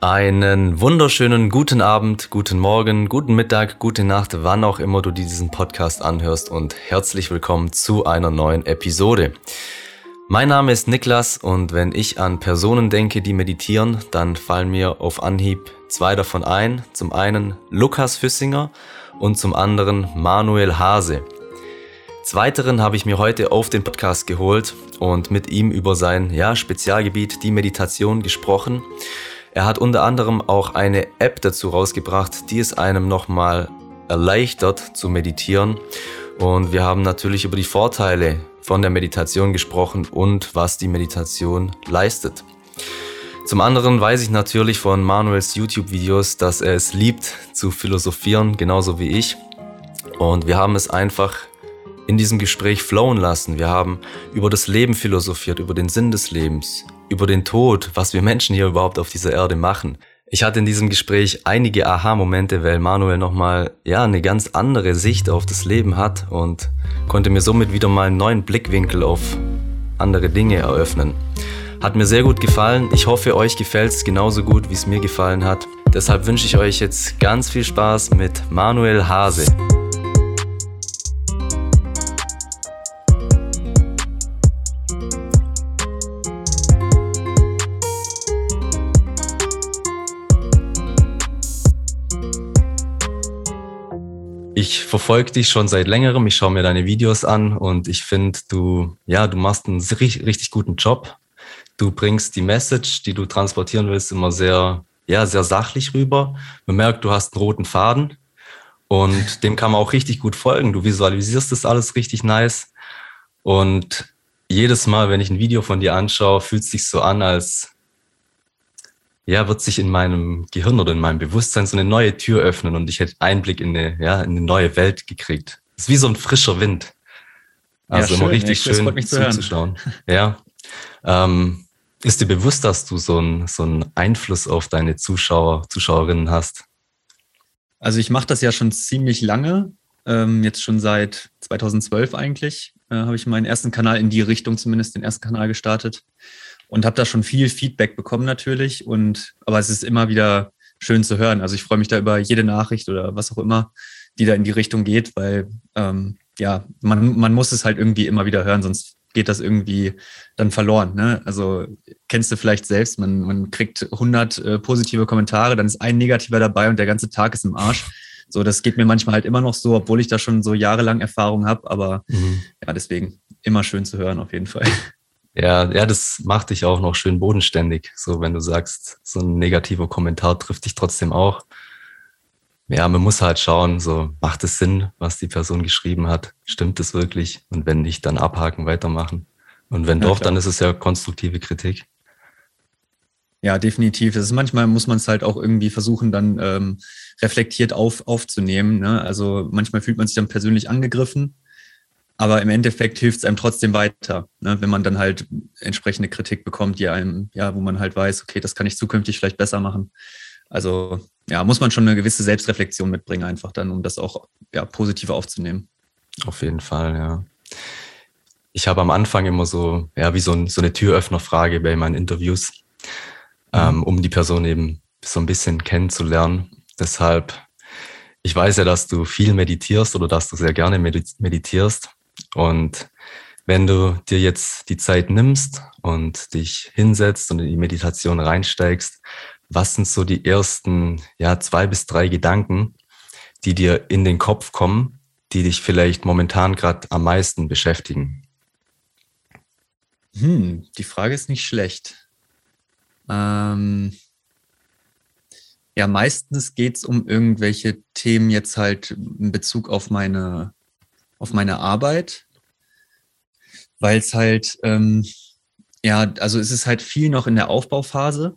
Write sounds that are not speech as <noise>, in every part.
Einen wunderschönen guten Abend, guten Morgen, guten Mittag, gute Nacht, wann auch immer du diesen Podcast anhörst und herzlich willkommen zu einer neuen Episode. Mein Name ist Niklas und wenn ich an Personen denke, die meditieren, dann fallen mir auf Anhieb zwei davon ein. Zum einen Lukas Füssinger und zum anderen Manuel Hase. Zweiteren habe ich mir heute auf den Podcast geholt und mit ihm über sein ja, Spezialgebiet, die Meditation, gesprochen. Er hat unter anderem auch eine App dazu rausgebracht, die es einem nochmal erleichtert zu meditieren. Und wir haben natürlich über die Vorteile von der Meditation gesprochen und was die Meditation leistet. Zum anderen weiß ich natürlich von Manuels YouTube-Videos, dass er es liebt zu philosophieren, genauso wie ich. Und wir haben es einfach in diesem Gespräch flowen lassen. Wir haben über das Leben philosophiert, über den Sinn des Lebens, über den Tod, was wir Menschen hier überhaupt auf dieser Erde machen. Ich hatte in diesem Gespräch einige Aha-Momente, weil Manuel nochmal, ja, eine ganz andere Sicht auf das Leben hat und konnte mir somit wieder mal einen neuen Blickwinkel auf andere Dinge eröffnen. Hat mir sehr gut gefallen. Ich hoffe, euch gefällt es genauso gut, wie es mir gefallen hat. Deshalb wünsche ich euch jetzt ganz viel Spaß mit Manuel Hase. Ich verfolge dich schon seit längerem, ich schaue mir deine Videos an und ich finde, du, ja, du machst einen richtig, richtig guten Job. Du bringst die Message, die du transportieren willst, immer sehr, ja, sehr sachlich rüber. Man merkt, du hast einen roten Faden und dem kann man auch richtig gut folgen. Du visualisierst das alles richtig nice und jedes Mal, wenn ich ein Video von dir anschaue, fühlt es sich so an, als ja, wird sich in meinem Gehirn oder in meinem Bewusstsein so eine neue Tür öffnen und ich hätte Einblick in eine, ja, in eine neue Welt gekriegt. Das ist wie so ein frischer Wind. Also ja, immer richtig ja, schön zuzuschauen. Ja. Ähm, ist dir bewusst, dass du so einen so einen Einfluss auf deine Zuschauer, Zuschauerinnen hast? Also ich mache das ja schon ziemlich lange, ähm, jetzt schon seit 2012 eigentlich, äh, habe ich meinen ersten Kanal in die Richtung zumindest, den ersten Kanal gestartet und habe da schon viel Feedback bekommen natürlich. Und aber es ist immer wieder schön zu hören. Also ich freue mich da über jede Nachricht oder was auch immer, die da in die Richtung geht, weil ähm, ja, man, man muss es halt irgendwie immer wieder hören, sonst geht das irgendwie dann verloren. Ne? Also kennst du vielleicht selbst, man, man kriegt 100 äh, positive Kommentare, dann ist ein negativer dabei und der ganze Tag ist im Arsch. So, das geht mir manchmal halt immer noch so, obwohl ich da schon so jahrelang Erfahrung habe, aber mhm. ja, deswegen immer schön zu hören auf jeden Fall. Ja, ja, das macht dich auch noch schön bodenständig. So, wenn du sagst, so ein negativer Kommentar trifft dich trotzdem auch. Ja, man muss halt schauen, so macht es Sinn, was die Person geschrieben hat? Stimmt es wirklich? Und wenn nicht, dann abhaken, weitermachen. Und wenn ja, doch, klar. dann ist es ja konstruktive Kritik. Ja, definitiv. Das ist manchmal muss man es halt auch irgendwie versuchen, dann ähm, reflektiert auf, aufzunehmen. Ne? Also manchmal fühlt man sich dann persönlich angegriffen aber im Endeffekt hilft es einem trotzdem weiter, ne? wenn man dann halt entsprechende Kritik bekommt, die einem, ja, wo man halt weiß, okay, das kann ich zukünftig vielleicht besser machen. Also ja, muss man schon eine gewisse Selbstreflexion mitbringen, einfach dann, um das auch ja, positiv aufzunehmen. Auf jeden Fall, ja. Ich habe am Anfang immer so, ja, wie so, ein, so eine Türöffnerfrage bei meinen Interviews, mhm. ähm, um die Person eben so ein bisschen kennenzulernen. Deshalb, ich weiß ja, dass du viel meditierst oder dass du sehr gerne meditierst. Und wenn du dir jetzt die Zeit nimmst und dich hinsetzt und in die Meditation reinsteigst, was sind so die ersten ja, zwei bis drei Gedanken, die dir in den Kopf kommen, die dich vielleicht momentan gerade am meisten beschäftigen? Hm, die Frage ist nicht schlecht. Ähm, ja, meistens geht es um irgendwelche Themen jetzt halt in Bezug auf meine auf meine Arbeit, weil es halt, ähm, ja, also es ist halt viel noch in der Aufbauphase.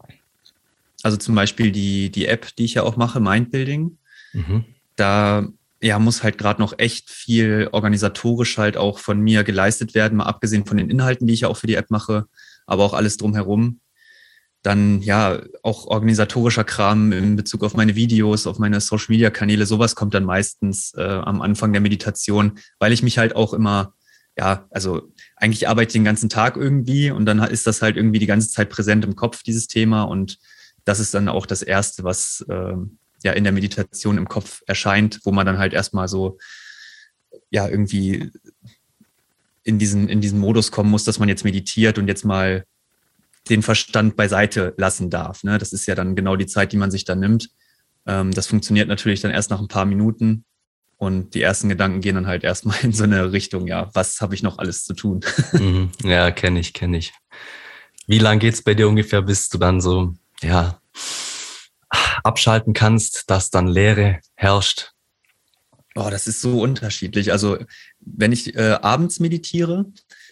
Also zum Beispiel die, die App, die ich ja auch mache, Mindbuilding. Mhm. Da ja, muss halt gerade noch echt viel organisatorisch halt auch von mir geleistet werden, mal abgesehen von den Inhalten, die ich ja auch für die App mache, aber auch alles drumherum. Dann ja, auch organisatorischer Kram in Bezug auf meine Videos, auf meine Social-Media-Kanäle, sowas kommt dann meistens äh, am Anfang der Meditation, weil ich mich halt auch immer, ja, also eigentlich arbeite ich den ganzen Tag irgendwie und dann ist das halt irgendwie die ganze Zeit präsent im Kopf, dieses Thema. Und das ist dann auch das Erste, was äh, ja in der Meditation im Kopf erscheint, wo man dann halt erstmal so ja irgendwie in diesen, in diesen Modus kommen muss, dass man jetzt meditiert und jetzt mal den Verstand beiseite lassen darf. Ne? Das ist ja dann genau die Zeit, die man sich da nimmt. Ähm, das funktioniert natürlich dann erst nach ein paar Minuten. Und die ersten Gedanken gehen dann halt erstmal in so eine Richtung, ja, was habe ich noch alles zu tun? <laughs> Mhm. Ja, kenne ich, kenne ich. Wie lange geht es bei dir ungefähr, bis du dann so, ja, abschalten kannst, dass dann Leere herrscht? Oh, das ist so unterschiedlich. Also wenn ich äh, abends meditiere,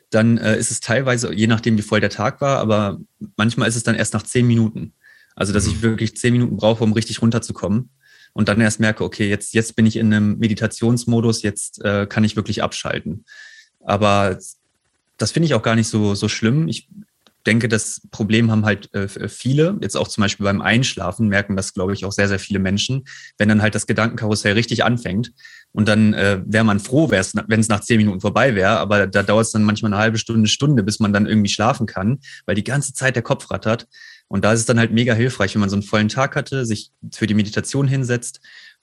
dann äh, ist es teilweise, je nachdem wie voll der Tag war, aber manchmal ist es dann erst nach zehn Minuten. Also dass ich mhm. wirklich zehn Minuten brauche, um richtig runterzukommen. Und dann erst merke, okay, jetzt, jetzt bin ich in einem Meditationsmodus, jetzt äh, kann ich wirklich abschalten. Aber das finde ich auch gar nicht so, so schlimm. Ich denke, das Problem haben halt äh, viele, jetzt auch zum Beispiel beim Einschlafen, merken das, glaube ich, auch sehr, sehr viele Menschen, wenn dann halt das Gedankenkarussell richtig anfängt. Und dann äh, wäre man froh, wenn es nach zehn Minuten vorbei wäre, aber da dauert es dann manchmal eine halbe Stunde, Stunde, bis man dann irgendwie schlafen kann, weil die ganze Zeit der Kopf rattert. Und da ist es dann halt mega hilfreich, wenn man so einen vollen Tag hatte, sich für die Meditation hinsetzt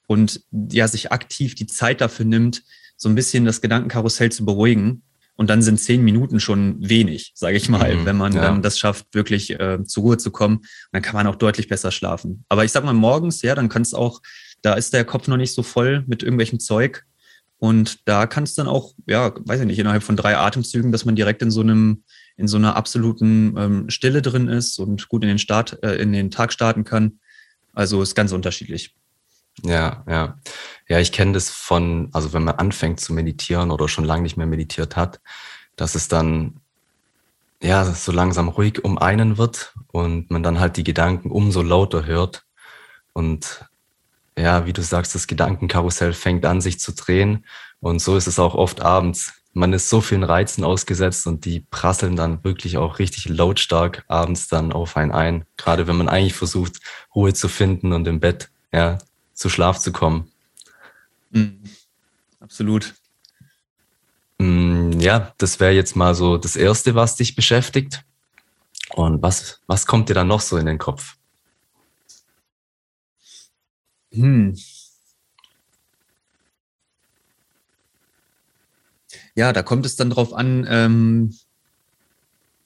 und ja, sich aktiv die Zeit dafür nimmt, so ein bisschen das Gedankenkarussell zu beruhigen und dann sind zehn Minuten schon wenig, sage ich mal, mhm, wenn man ja. dann das schafft, wirklich äh, zur Ruhe zu kommen. Und dann kann man auch deutlich besser schlafen. Aber ich sag mal, morgens, ja, dann kannst auch, da ist der Kopf noch nicht so voll mit irgendwelchem Zeug. Und da kann es dann auch, ja, weiß ich nicht, innerhalb von drei Atemzügen, dass man direkt in so einem, in so einer absoluten ähm, Stille drin ist und gut in den Start, äh, in den Tag starten kann. Also ist ganz unterschiedlich. Ja, ja. Ja, ich kenne das von, also wenn man anfängt zu meditieren oder schon lange nicht mehr meditiert hat, dass es dann ja so langsam ruhig um einen wird und man dann halt die Gedanken umso lauter hört. Und ja, wie du sagst, das Gedankenkarussell fängt an, sich zu drehen. Und so ist es auch oft abends. Man ist so vielen Reizen ausgesetzt und die prasseln dann wirklich auch richtig lautstark abends dann auf einen ein. Gerade wenn man eigentlich versucht, Ruhe zu finden und im Bett ja, zu Schlaf zu kommen. Mhm. Absolut. Mm, ja, das wäre jetzt mal so das Erste, was dich beschäftigt. Und was, was kommt dir dann noch so in den Kopf? Hm. Ja, da kommt es dann drauf an, ähm,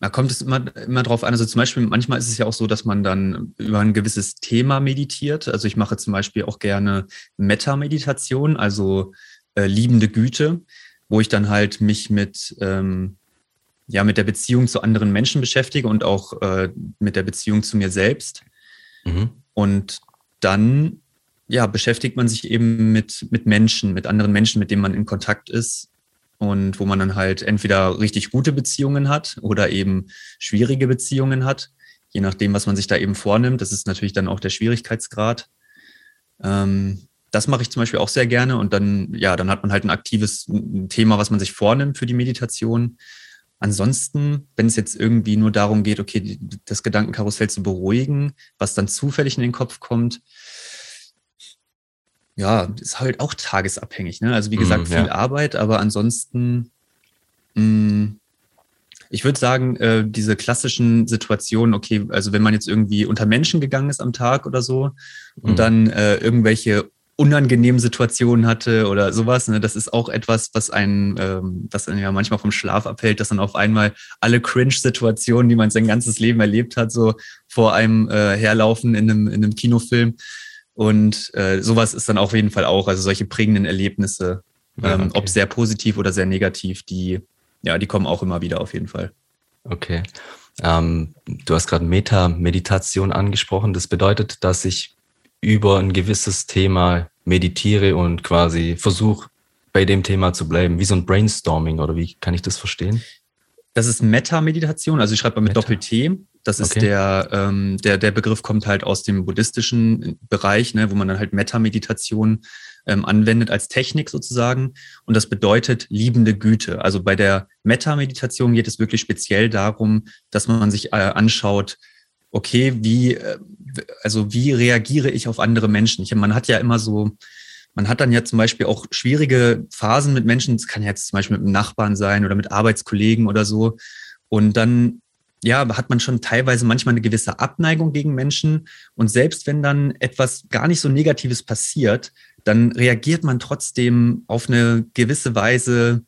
da kommt es immer, immer drauf an. Also zum Beispiel, manchmal ist es ja auch so, dass man dann über ein gewisses Thema meditiert. Also ich mache zum Beispiel auch gerne Meta-Meditation, also äh, liebende Güte, wo ich dann halt mich mit, ähm, ja, mit der Beziehung zu anderen Menschen beschäftige und auch äh, mit der Beziehung zu mir selbst. Mhm. Und dann ja, beschäftigt man sich eben mit, mit Menschen, mit anderen Menschen, mit denen man in Kontakt ist und wo man dann halt entweder richtig gute Beziehungen hat oder eben schwierige Beziehungen hat, je nachdem, was man sich da eben vornimmt. Das ist natürlich dann auch der Schwierigkeitsgrad. Ähm, das mache ich zum Beispiel auch sehr gerne und dann, ja, dann hat man halt ein aktives Thema, was man sich vornimmt für die Meditation. Ansonsten, wenn es jetzt irgendwie nur darum geht, okay, das Gedankenkarussell zu beruhigen, was dann zufällig in den Kopf kommt, ja, ist halt auch tagesabhängig. Ne? Also wie gesagt, mm, viel ja. Arbeit, aber ansonsten, mh, mm, ich würde sagen, äh, diese klassischen Situationen, okay, also wenn man jetzt irgendwie unter Menschen gegangen ist am Tag oder so und mm. dann äh, irgendwelche unangenehmen Situationen hatte oder sowas, ne, das ist auch etwas, was einen, ähm, was einen ja manchmal vom Schlaf abhält, dass dann auf einmal alle Cringe-Situationen, die man sein ganzes Leben erlebt hat, so vor einem äh, herlaufen in einem, in einem Kinofilm. Und äh, sowas ist dann auf jeden Fall auch, also solche prägenden Erlebnisse, ja, ähm, okay. ob sehr positiv oder sehr negativ, die, ja, die kommen auch immer wieder auf jeden Fall. Okay. Ähm, du hast gerade Meta-Meditation angesprochen. Das bedeutet, dass ich über ein gewisses Thema meditiere und quasi versuche, bei dem Thema zu bleiben, wie so ein Brainstorming oder wie kann ich das verstehen? Das ist Meta-Meditation, also ich schreibe mal mit Doppel-T. Das ist okay. der, ähm, der, der Begriff kommt halt aus dem buddhistischen Bereich, ne, wo man dann halt Metta-Meditation ähm, anwendet als Technik sozusagen. Und das bedeutet liebende Güte. Also bei der Metta-Meditation geht es wirklich speziell darum, dass man sich äh, anschaut, okay, wie, äh, also wie reagiere ich auf andere Menschen? Ich, man hat ja immer so, man hat dann ja zum Beispiel auch schwierige Phasen mit Menschen. Es kann ja jetzt zum Beispiel mit einem Nachbarn sein oder mit Arbeitskollegen oder so. Und dann ja, hat man schon teilweise manchmal eine gewisse Abneigung gegen Menschen. Und selbst wenn dann etwas gar nicht so Negatives passiert, dann reagiert man trotzdem auf eine gewisse Weise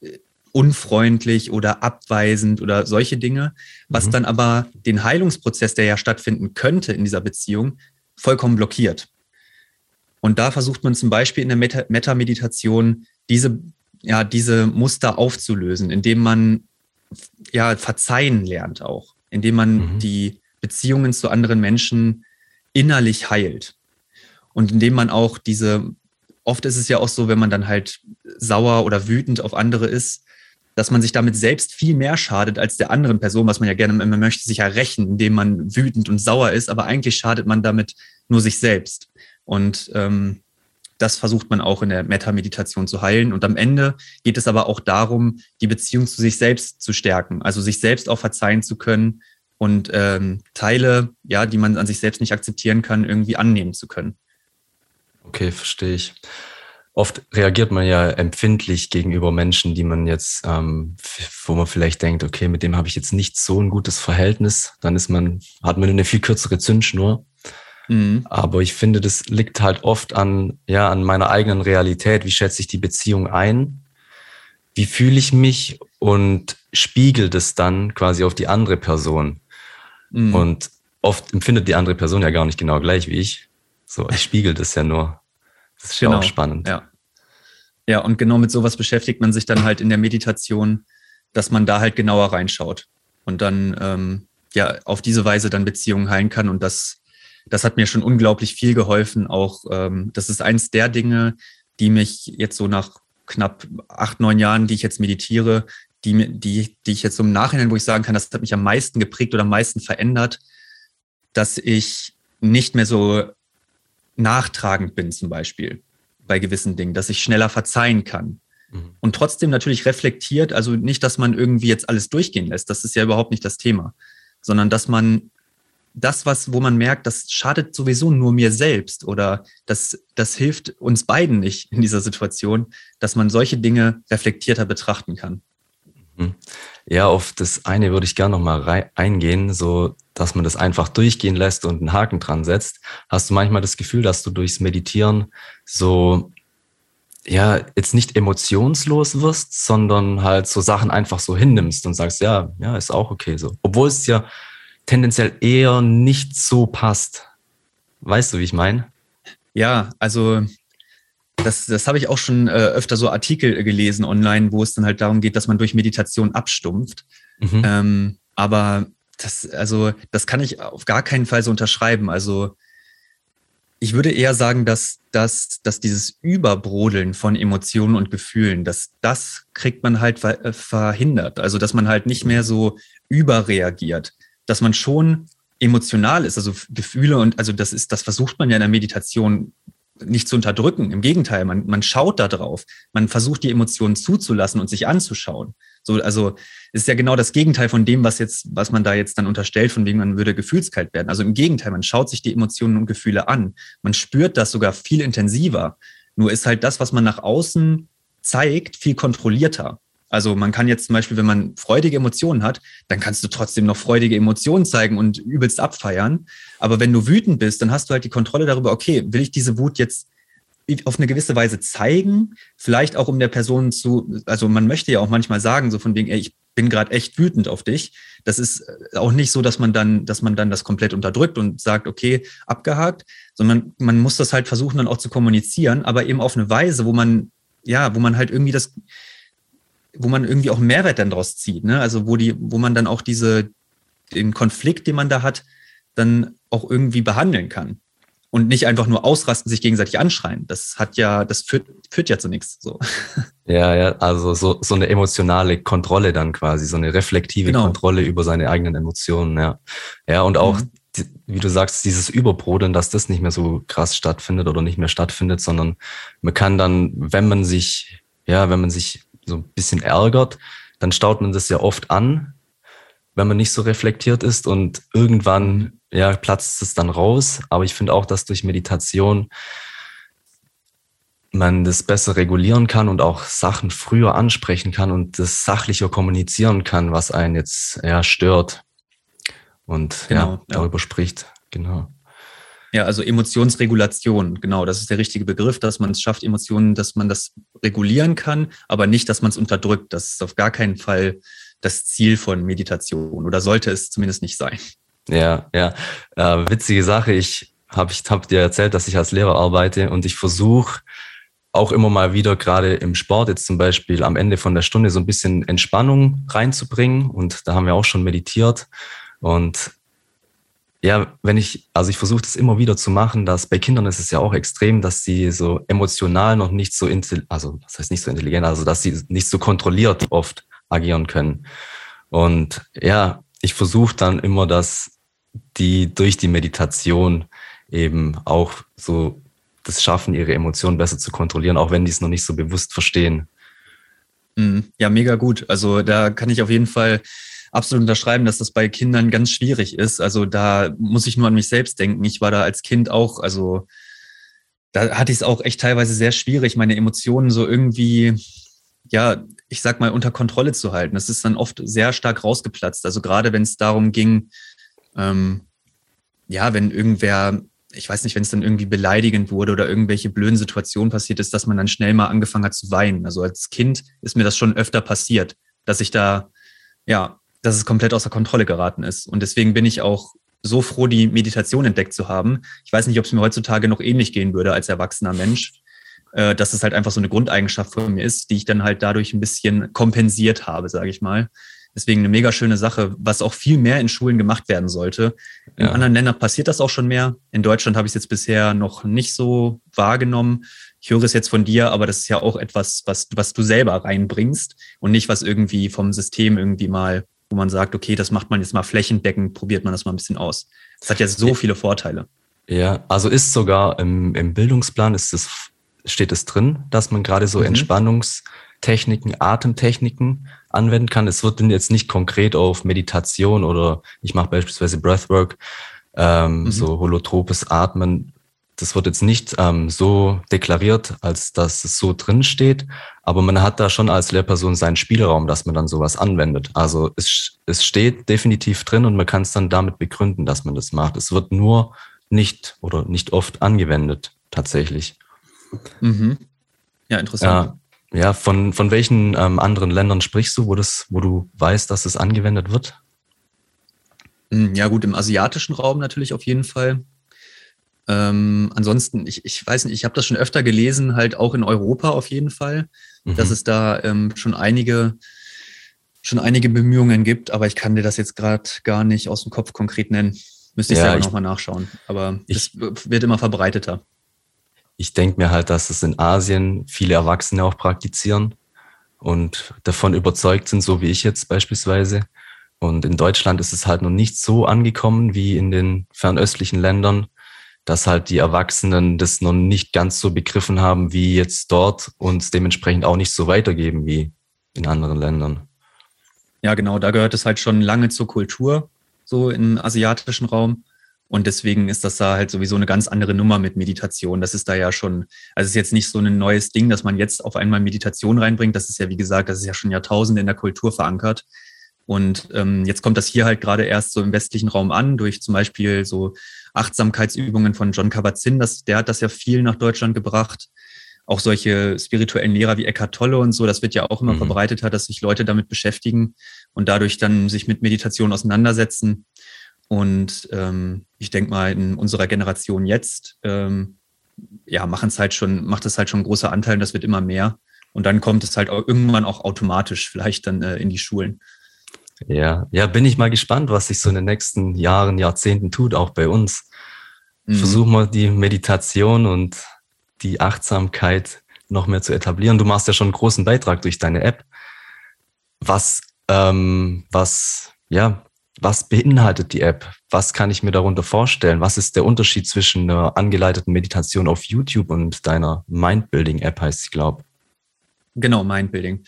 äh, unfreundlich oder abweisend oder solche Dinge, was mhm. dann aber den Heilungsprozess, der ja stattfinden könnte in dieser Beziehung, vollkommen blockiert. Und da versucht man zum Beispiel in der Meta-Meditation diese, ja, diese Muster aufzulösen, indem man ja, verzeihen lernt auch, indem man mhm. die Beziehungen zu anderen Menschen innerlich heilt. Und indem man auch diese, oft ist es ja auch so, wenn man dann halt sauer oder wütend auf andere ist, dass man sich damit selbst viel mehr schadet als der anderen Person, was man ja gerne immer möchte, sich ja rächen, indem man wütend und sauer ist, aber eigentlich schadet man damit nur sich selbst. Und ähm, das versucht man auch in der Meta-Meditation zu heilen. Und am Ende geht es aber auch darum, die Beziehung zu sich selbst zu stärken, also sich selbst auch verzeihen zu können und ähm, Teile, ja, die man an sich selbst nicht akzeptieren kann, irgendwie annehmen zu können. Okay, verstehe ich. Oft reagiert man ja empfindlich gegenüber Menschen, die man jetzt, ähm, wo man vielleicht denkt, okay, mit dem habe ich jetzt nicht so ein gutes Verhältnis. Dann ist man, hat man eine viel kürzere Zündschnur. Mhm. Aber ich finde, das liegt halt oft an, ja, an meiner eigenen Realität. Wie schätze ich die Beziehung ein? Wie fühle ich mich und spiegelt es dann quasi auf die andere Person? Mhm. Und oft empfindet die andere Person ja gar nicht genau gleich wie ich. So, ich spiegel das ja nur. Das ist ja genau. auch spannend. Ja. ja, und genau mit sowas beschäftigt man sich dann halt in der Meditation, dass man da halt genauer reinschaut und dann ähm, ja auf diese Weise dann Beziehungen heilen kann und das das hat mir schon unglaublich viel geholfen. Auch ähm, das ist eins der Dinge, die mich jetzt so nach knapp acht, neun Jahren, die ich jetzt meditiere, die, die, die ich jetzt so im Nachhinein, wo ich sagen kann, das hat mich am meisten geprägt oder am meisten verändert, dass ich nicht mehr so nachtragend bin, zum Beispiel bei gewissen Dingen, dass ich schneller verzeihen kann. Mhm. Und trotzdem natürlich reflektiert, also nicht, dass man irgendwie jetzt alles durchgehen lässt, das ist ja überhaupt nicht das Thema, sondern dass man das, was, wo man merkt, das schadet sowieso nur mir selbst oder das, das hilft uns beiden nicht in dieser Situation, dass man solche Dinge reflektierter betrachten kann. Mhm. Ja, auf das eine würde ich gerne nochmal eingehen, so dass man das einfach durchgehen lässt und einen Haken dran setzt. Hast du manchmal das Gefühl, dass du durchs Meditieren so, ja, jetzt nicht emotionslos wirst, sondern halt so Sachen einfach so hinnimmst und sagst, ja, ja, ist auch okay so. Obwohl es ja tendenziell eher nicht so passt. Weißt du, wie ich meine? Ja, also das, das habe ich auch schon äh, öfter so Artikel gelesen online, wo es dann halt darum geht, dass man durch Meditation abstumpft. Mhm. Ähm, aber das, also, das kann ich auf gar keinen Fall so unterschreiben. Also ich würde eher sagen, dass, dass, dass dieses Überbrodeln von Emotionen und Gefühlen, dass das kriegt man halt äh, verhindert. Also dass man halt nicht mehr so überreagiert dass man schon emotional ist, also Gefühle und also das ist, das versucht man ja in der Meditation nicht zu unterdrücken. Im Gegenteil, man, man schaut da drauf. Man versucht die Emotionen zuzulassen und sich anzuschauen. So, also ist ja genau das Gegenteil von dem, was jetzt, was man da jetzt dann unterstellt, von wegen man würde gefühlskalt werden. Also im Gegenteil, man schaut sich die Emotionen und Gefühle an. Man spürt das sogar viel intensiver. Nur ist halt das, was man nach außen zeigt, viel kontrollierter. Also man kann jetzt zum Beispiel, wenn man freudige Emotionen hat, dann kannst du trotzdem noch freudige Emotionen zeigen und übelst abfeiern. Aber wenn du wütend bist, dann hast du halt die Kontrolle darüber, okay, will ich diese Wut jetzt auf eine gewisse Weise zeigen, vielleicht auch um der Person zu, also man möchte ja auch manchmal sagen, so von wegen, ey, ich bin gerade echt wütend auf dich. Das ist auch nicht so, dass man dann, dass man dann das komplett unterdrückt und sagt, okay, abgehakt, sondern man muss das halt versuchen dann auch zu kommunizieren, aber eben auf eine Weise, wo man, ja, wo man halt irgendwie das, wo man irgendwie auch Mehrwert dann draus zieht, ne? Also wo die, wo man dann auch diese, den Konflikt, den man da hat, dann auch irgendwie behandeln kann. Und nicht einfach nur ausrasten, sich gegenseitig anschreien. Das hat ja, das führt, führt ja zu nichts. So. <laughs> Ja, ja, also so, so eine emotionale Kontrolle dann quasi, so eine reflektive genau. Kontrolle über seine eigenen Emotionen, ja. Ja, und auch, mhm. wie du sagst, dieses Überbrodeln, dass das nicht mehr so krass stattfindet oder nicht mehr stattfindet, sondern man kann dann, wenn man sich, ja, wenn man sich so ein bisschen ärgert, dann staut man das ja oft an, wenn man nicht so reflektiert ist und irgendwann ja, platzt es dann raus. Aber ich finde auch, dass durch Meditation man das besser regulieren kann und auch Sachen früher ansprechen kann und das sachlicher kommunizieren kann, was einen jetzt ja, stört. und genau, ja, darüber ja. spricht. Genau. Ja, also Emotionsregulation, genau, das ist der richtige Begriff, dass man es schafft, Emotionen, dass man das regulieren kann, aber nicht, dass man es unterdrückt. Das ist auf gar keinen Fall das Ziel von Meditation oder sollte es zumindest nicht sein. Ja, ja. Äh, witzige Sache, ich habe ich hab dir erzählt, dass ich als Lehrer arbeite und ich versuche auch immer mal wieder, gerade im Sport, jetzt zum Beispiel am Ende von der Stunde so ein bisschen Entspannung reinzubringen. Und da haben wir auch schon meditiert. Und ja, wenn ich, also ich versuche das immer wieder zu machen, dass bei Kindern ist es ja auch extrem, dass sie so emotional noch nicht so, also das heißt nicht so intelligent, also dass sie nicht so kontrolliert oft agieren können. Und ja, ich versuche dann immer, dass die durch die Meditation eben auch so das schaffen, ihre Emotionen besser zu kontrollieren, auch wenn die es noch nicht so bewusst verstehen. Mhm. Ja, mega gut. Also da kann ich auf jeden Fall absolut unterschreiben, dass das bei Kindern ganz schwierig ist. Also da muss ich nur an mich selbst denken. Ich war da als Kind auch, also da hatte ich es auch echt teilweise sehr schwierig, meine Emotionen so irgendwie, ja, ich sag mal, unter Kontrolle zu halten. Das ist dann oft sehr stark rausgeplatzt. Also gerade wenn es darum ging, ähm, ja, wenn irgendwer ich weiß nicht, wenn es dann irgendwie beleidigend wurde oder irgendwelche blöden Situationen passiert ist, dass man dann schnell mal angefangen hat zu weinen. Also als Kind ist mir das schon öfter passiert, dass ich da, ja, dass es komplett außer Kontrolle geraten ist. Und deswegen bin ich auch so froh, die Meditation entdeckt zu haben. Ich weiß nicht, ob es mir heutzutage noch ähnlich gehen würde als erwachsener Mensch, äh, dass es halt einfach so eine Grundeigenschaft von mir ist, die ich dann halt dadurch ein bisschen kompensiert habe, sage ich mal. Deswegen eine mega schöne Sache, was auch viel mehr in Schulen gemacht werden sollte. In ja. anderen Ländern passiert das auch schon mehr. In Deutschland habe ich es jetzt bisher noch nicht so wahrgenommen. Ich höre es jetzt von dir, aber das ist ja auch etwas, was, was du selber reinbringst und nicht was irgendwie vom System irgendwie mal, wo man sagt, okay, das macht man jetzt mal flächendeckend, probiert man das mal ein bisschen aus. Das hat ja so viele Vorteile. Ja, also ist sogar im, im Bildungsplan ist es, steht es drin, dass man gerade so mhm. Entspannungstechniken, Atemtechniken anwenden kann. Es wird jetzt nicht konkret auf Meditation oder ich mache beispielsweise Breathwork, ähm, mhm. so holotropes Atmen. Das wird jetzt nicht ähm, so deklariert, als dass es so drin steht, aber man hat da schon als Lehrperson seinen Spielraum, dass man dann sowas anwendet. Also es, es steht definitiv drin und man kann es dann damit begründen, dass man das macht. Es wird nur nicht oder nicht oft angewendet, tatsächlich. Mhm. Ja, interessant. Ja, ja, von, von welchen ähm, anderen Ländern sprichst du, wo, das, wo du weißt, dass es angewendet wird? Hm, ja, gut, im asiatischen Raum natürlich auf jeden Fall. Ähm, ansonsten, ich, ich weiß nicht, ich habe das schon öfter gelesen, halt auch in Europa auf jeden Fall, mhm. dass es da ähm, schon einige schon einige Bemühungen gibt, aber ich kann dir das jetzt gerade gar nicht aus dem Kopf konkret nennen. Müsste ich ja, selber nochmal nachschauen. Aber es wird immer verbreiteter ich denke mir halt, dass es in Asien viele Erwachsene auch praktizieren und davon überzeugt sind, so wie ich jetzt beispielsweise. Und in Deutschland ist es halt noch nicht so angekommen wie in den fernöstlichen Ländern, dass halt die Erwachsenen das noch nicht ganz so begriffen haben wie jetzt dort und dementsprechend auch nicht so weitergeben wie in anderen Ländern. Ja, genau, da gehört es halt schon lange zur Kultur, so im asiatischen Raum. Und deswegen ist das da halt sowieso eine ganz andere Nummer mit Meditation. Das ist da ja schon, also es ist jetzt nicht so ein neues Ding, dass man jetzt auf einmal Meditation reinbringt. Das ist ja, wie gesagt, das ist ja schon Jahrtausende in der Kultur verankert. Und ähm, jetzt kommt das hier halt gerade erst so im westlichen Raum an, durch zum Beispiel so Achtsamkeitsübungen von John Kabat-Zinn. Das, der hat das ja viel nach Deutschland gebracht. Auch solche spirituellen Lehrer wie Eckhart Tolle und so, das wird ja auch immer mhm. verbreitet hat, dass sich Leute damit beschäftigen und dadurch dann sich mit Meditation auseinandersetzen. Und ähm, ich denke mal, in unserer Generation jetzt, ähm, ja, machen es halt schon, macht es halt schon große Anteil, das wird immer mehr. Und dann kommt es halt auch irgendwann auch automatisch vielleicht dann äh, in die Schulen. Ja, ja, bin ich mal gespannt, was sich so in den nächsten Jahren, Jahrzehnten tut, auch bei uns. Mhm. Versuchen wir die Meditation und die Achtsamkeit noch mehr zu etablieren. Du machst ja schon einen großen Beitrag durch deine App. Was, ähm, was, ja, was beinhaltet die App? Was kann ich mir darunter vorstellen? Was ist der Unterschied zwischen einer angeleiteten Meditation auf YouTube und deiner Mindbuilding-App, heißt sie, glaube Genau, Mindbuilding.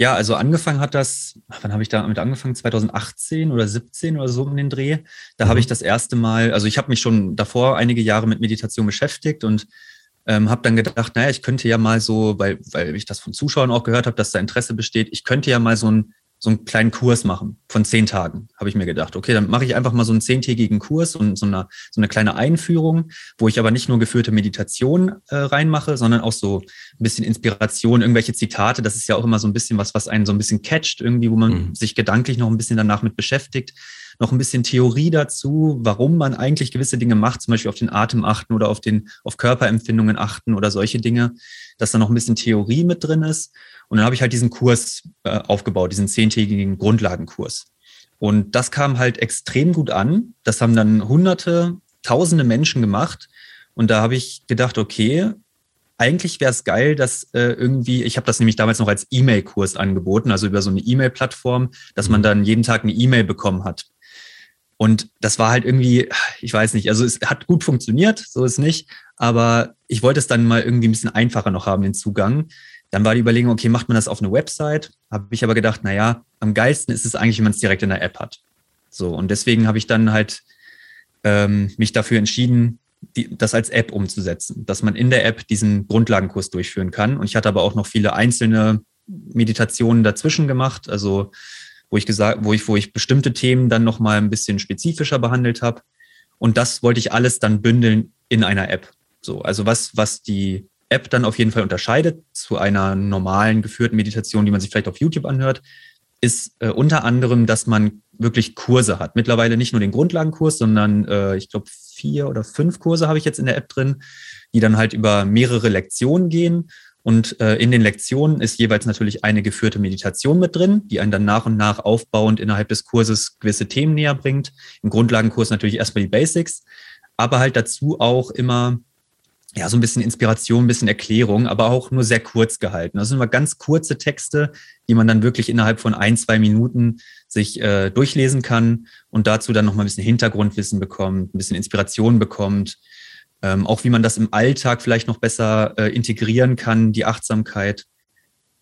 Ja, also angefangen hat das, wann habe ich damit angefangen? 2018 oder 17 oder so um den Dreh. Da mhm. habe ich das erste Mal, also ich habe mich schon davor einige Jahre mit Meditation beschäftigt und ähm, habe dann gedacht, naja, ich könnte ja mal so, weil, weil ich das von Zuschauern auch gehört habe, dass da Interesse besteht, ich könnte ja mal so ein so einen kleinen Kurs machen von zehn Tagen, habe ich mir gedacht. Okay, dann mache ich einfach mal so einen zehntägigen Kurs und so eine, so eine kleine Einführung, wo ich aber nicht nur geführte Meditation äh, reinmache, sondern auch so ein bisschen Inspiration, irgendwelche Zitate. Das ist ja auch immer so ein bisschen was, was einen so ein bisschen catcht, irgendwie, wo man mhm. sich gedanklich noch ein bisschen danach mit beschäftigt. Noch ein bisschen Theorie dazu, warum man eigentlich gewisse Dinge macht, zum Beispiel auf den Atem achten oder auf den, auf Körperempfindungen achten oder solche Dinge, dass da noch ein bisschen Theorie mit drin ist. Und dann habe ich halt diesen Kurs äh, aufgebaut, diesen zehntägigen Grundlagenkurs. Und das kam halt extrem gut an. Das haben dann hunderte, tausende Menschen gemacht. Und da habe ich gedacht, okay, eigentlich wäre es geil, dass äh, irgendwie, ich habe das nämlich damals noch als E-Mail-Kurs angeboten, also über so eine E-Mail-Plattform, dass man mhm. dann jeden Tag eine E-Mail bekommen hat. Und das war halt irgendwie, ich weiß nicht, also es hat gut funktioniert, so ist nicht, aber ich wollte es dann mal irgendwie ein bisschen einfacher noch haben, den Zugang. Dann war die Überlegung, okay, macht man das auf eine Website? Habe ich aber gedacht, naja, am geilsten ist es eigentlich, wenn man es direkt in der App hat. So, und deswegen habe ich dann halt ähm, mich dafür entschieden, die, das als App umzusetzen, dass man in der App diesen Grundlagenkurs durchführen kann. Und ich hatte aber auch noch viele einzelne Meditationen dazwischen gemacht, also wo ich gesagt, wo ich, wo ich bestimmte Themen dann nochmal ein bisschen spezifischer behandelt habe. Und das wollte ich alles dann bündeln in einer App. So, also was, was die App dann auf jeden Fall unterscheidet zu einer normalen geführten Meditation, die man sich vielleicht auf YouTube anhört, ist äh, unter anderem, dass man wirklich Kurse hat. Mittlerweile nicht nur den Grundlagenkurs, sondern äh, ich glaube vier oder fünf Kurse habe ich jetzt in der App drin, die dann halt über mehrere Lektionen gehen. Und äh, in den Lektionen ist jeweils natürlich eine geführte Meditation mit drin, die einen dann nach und nach aufbauend innerhalb des Kurses gewisse Themen näher bringt. Im Grundlagenkurs natürlich erstmal die Basics, aber halt dazu auch immer ja, so ein bisschen Inspiration, ein bisschen Erklärung, aber auch nur sehr kurz gehalten. Das sind immer ganz kurze Texte, die man dann wirklich innerhalb von ein, zwei Minuten sich äh, durchlesen kann und dazu dann nochmal ein bisschen Hintergrundwissen bekommt, ein bisschen Inspiration bekommt. Ähm, auch wie man das im Alltag vielleicht noch besser äh, integrieren kann, die Achtsamkeit.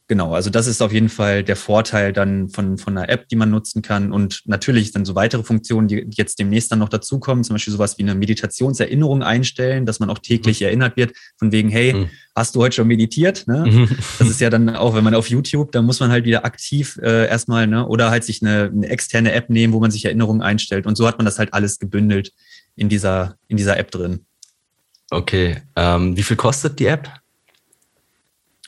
Genau, also das ist auf jeden Fall der Vorteil dann von, von einer App, die man nutzen kann. Und natürlich dann so weitere Funktionen, die jetzt demnächst dann noch dazukommen, zum Beispiel sowas wie eine Meditationserinnerung einstellen, dass man auch täglich mhm. erinnert wird, von wegen, hey, mhm. hast du heute schon meditiert? Ne? Mhm. Das ist ja dann auch, wenn man auf YouTube, da muss man halt wieder aktiv äh, erstmal, ne, oder halt sich eine, eine externe App nehmen, wo man sich Erinnerungen einstellt. Und so hat man das halt alles gebündelt in dieser, in dieser App drin. Okay, ähm, wie viel kostet die App?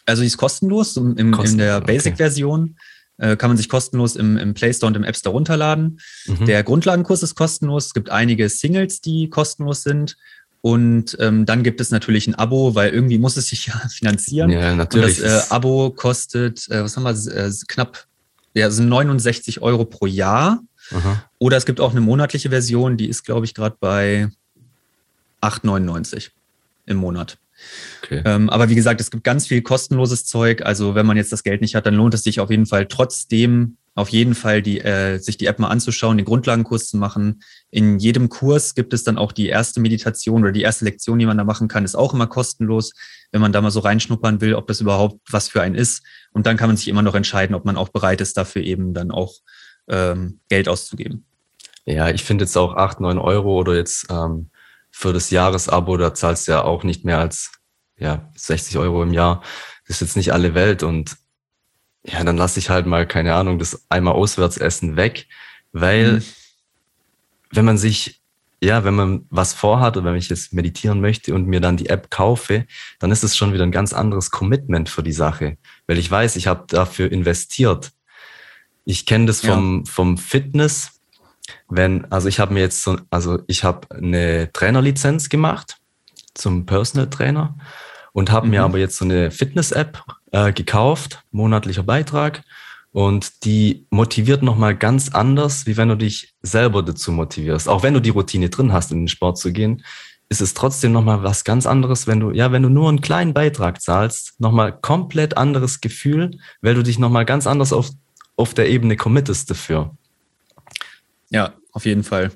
Also die ist kostenlos im, im Kosten, in der Basic-Version. Okay. Äh, kann man sich kostenlos im, im Play Store und im App Store runterladen. Mhm. Der Grundlagenkurs ist kostenlos. Es gibt einige Singles, die kostenlos sind. Und ähm, dann gibt es natürlich ein Abo, weil irgendwie muss es sich ja <laughs> finanzieren. Ja, natürlich. Und das äh, Abo kostet, äh, was haben wir, äh, knapp, ja, sind 69 Euro pro Jahr. Aha. Oder es gibt auch eine monatliche Version, die ist, glaube ich, gerade bei 8,99 im Monat. Okay. Ähm, aber wie gesagt, es gibt ganz viel kostenloses Zeug. Also wenn man jetzt das Geld nicht hat, dann lohnt es sich auf jeden Fall trotzdem auf jeden Fall die, äh, sich die App mal anzuschauen, den Grundlagenkurs zu machen. In jedem Kurs gibt es dann auch die erste Meditation oder die erste Lektion, die man da machen kann, ist auch immer kostenlos, wenn man da mal so reinschnuppern will, ob das überhaupt was für einen ist. Und dann kann man sich immer noch entscheiden, ob man auch bereit ist, dafür eben dann auch ähm, Geld auszugeben. Ja, ich finde jetzt auch acht, neun Euro oder jetzt ähm, für das Jahresabo, da zahlst du ja auch nicht mehr als ja, 60 Euro im Jahr. Das ist jetzt nicht alle Welt und ja, dann lasse ich halt mal, keine Ahnung, das einmal auswärts essen weg, weil mhm. wenn man sich, ja, wenn man was vorhat oder wenn ich jetzt meditieren möchte und mir dann die App kaufe, dann ist es schon wieder ein ganz anderes Commitment für die Sache, weil ich weiß, ich habe dafür investiert. Ich kenne das vom, ja. vom Fitness, wenn, also ich habe mir jetzt so, also ich habe eine Trainerlizenz gemacht zum Personal Trainer und habe mhm. mir aber jetzt so eine Fitness-App äh, gekauft, monatlicher Beitrag. Und die motiviert nochmal ganz anders, wie wenn du dich selber dazu motivierst. Auch wenn du die Routine drin hast, in den Sport zu gehen, ist es trotzdem nochmal was ganz anderes, wenn du, ja, wenn du nur einen kleinen Beitrag zahlst, nochmal komplett anderes Gefühl, weil du dich nochmal ganz anders auf, auf der Ebene committest dafür. Ja, auf jeden Fall.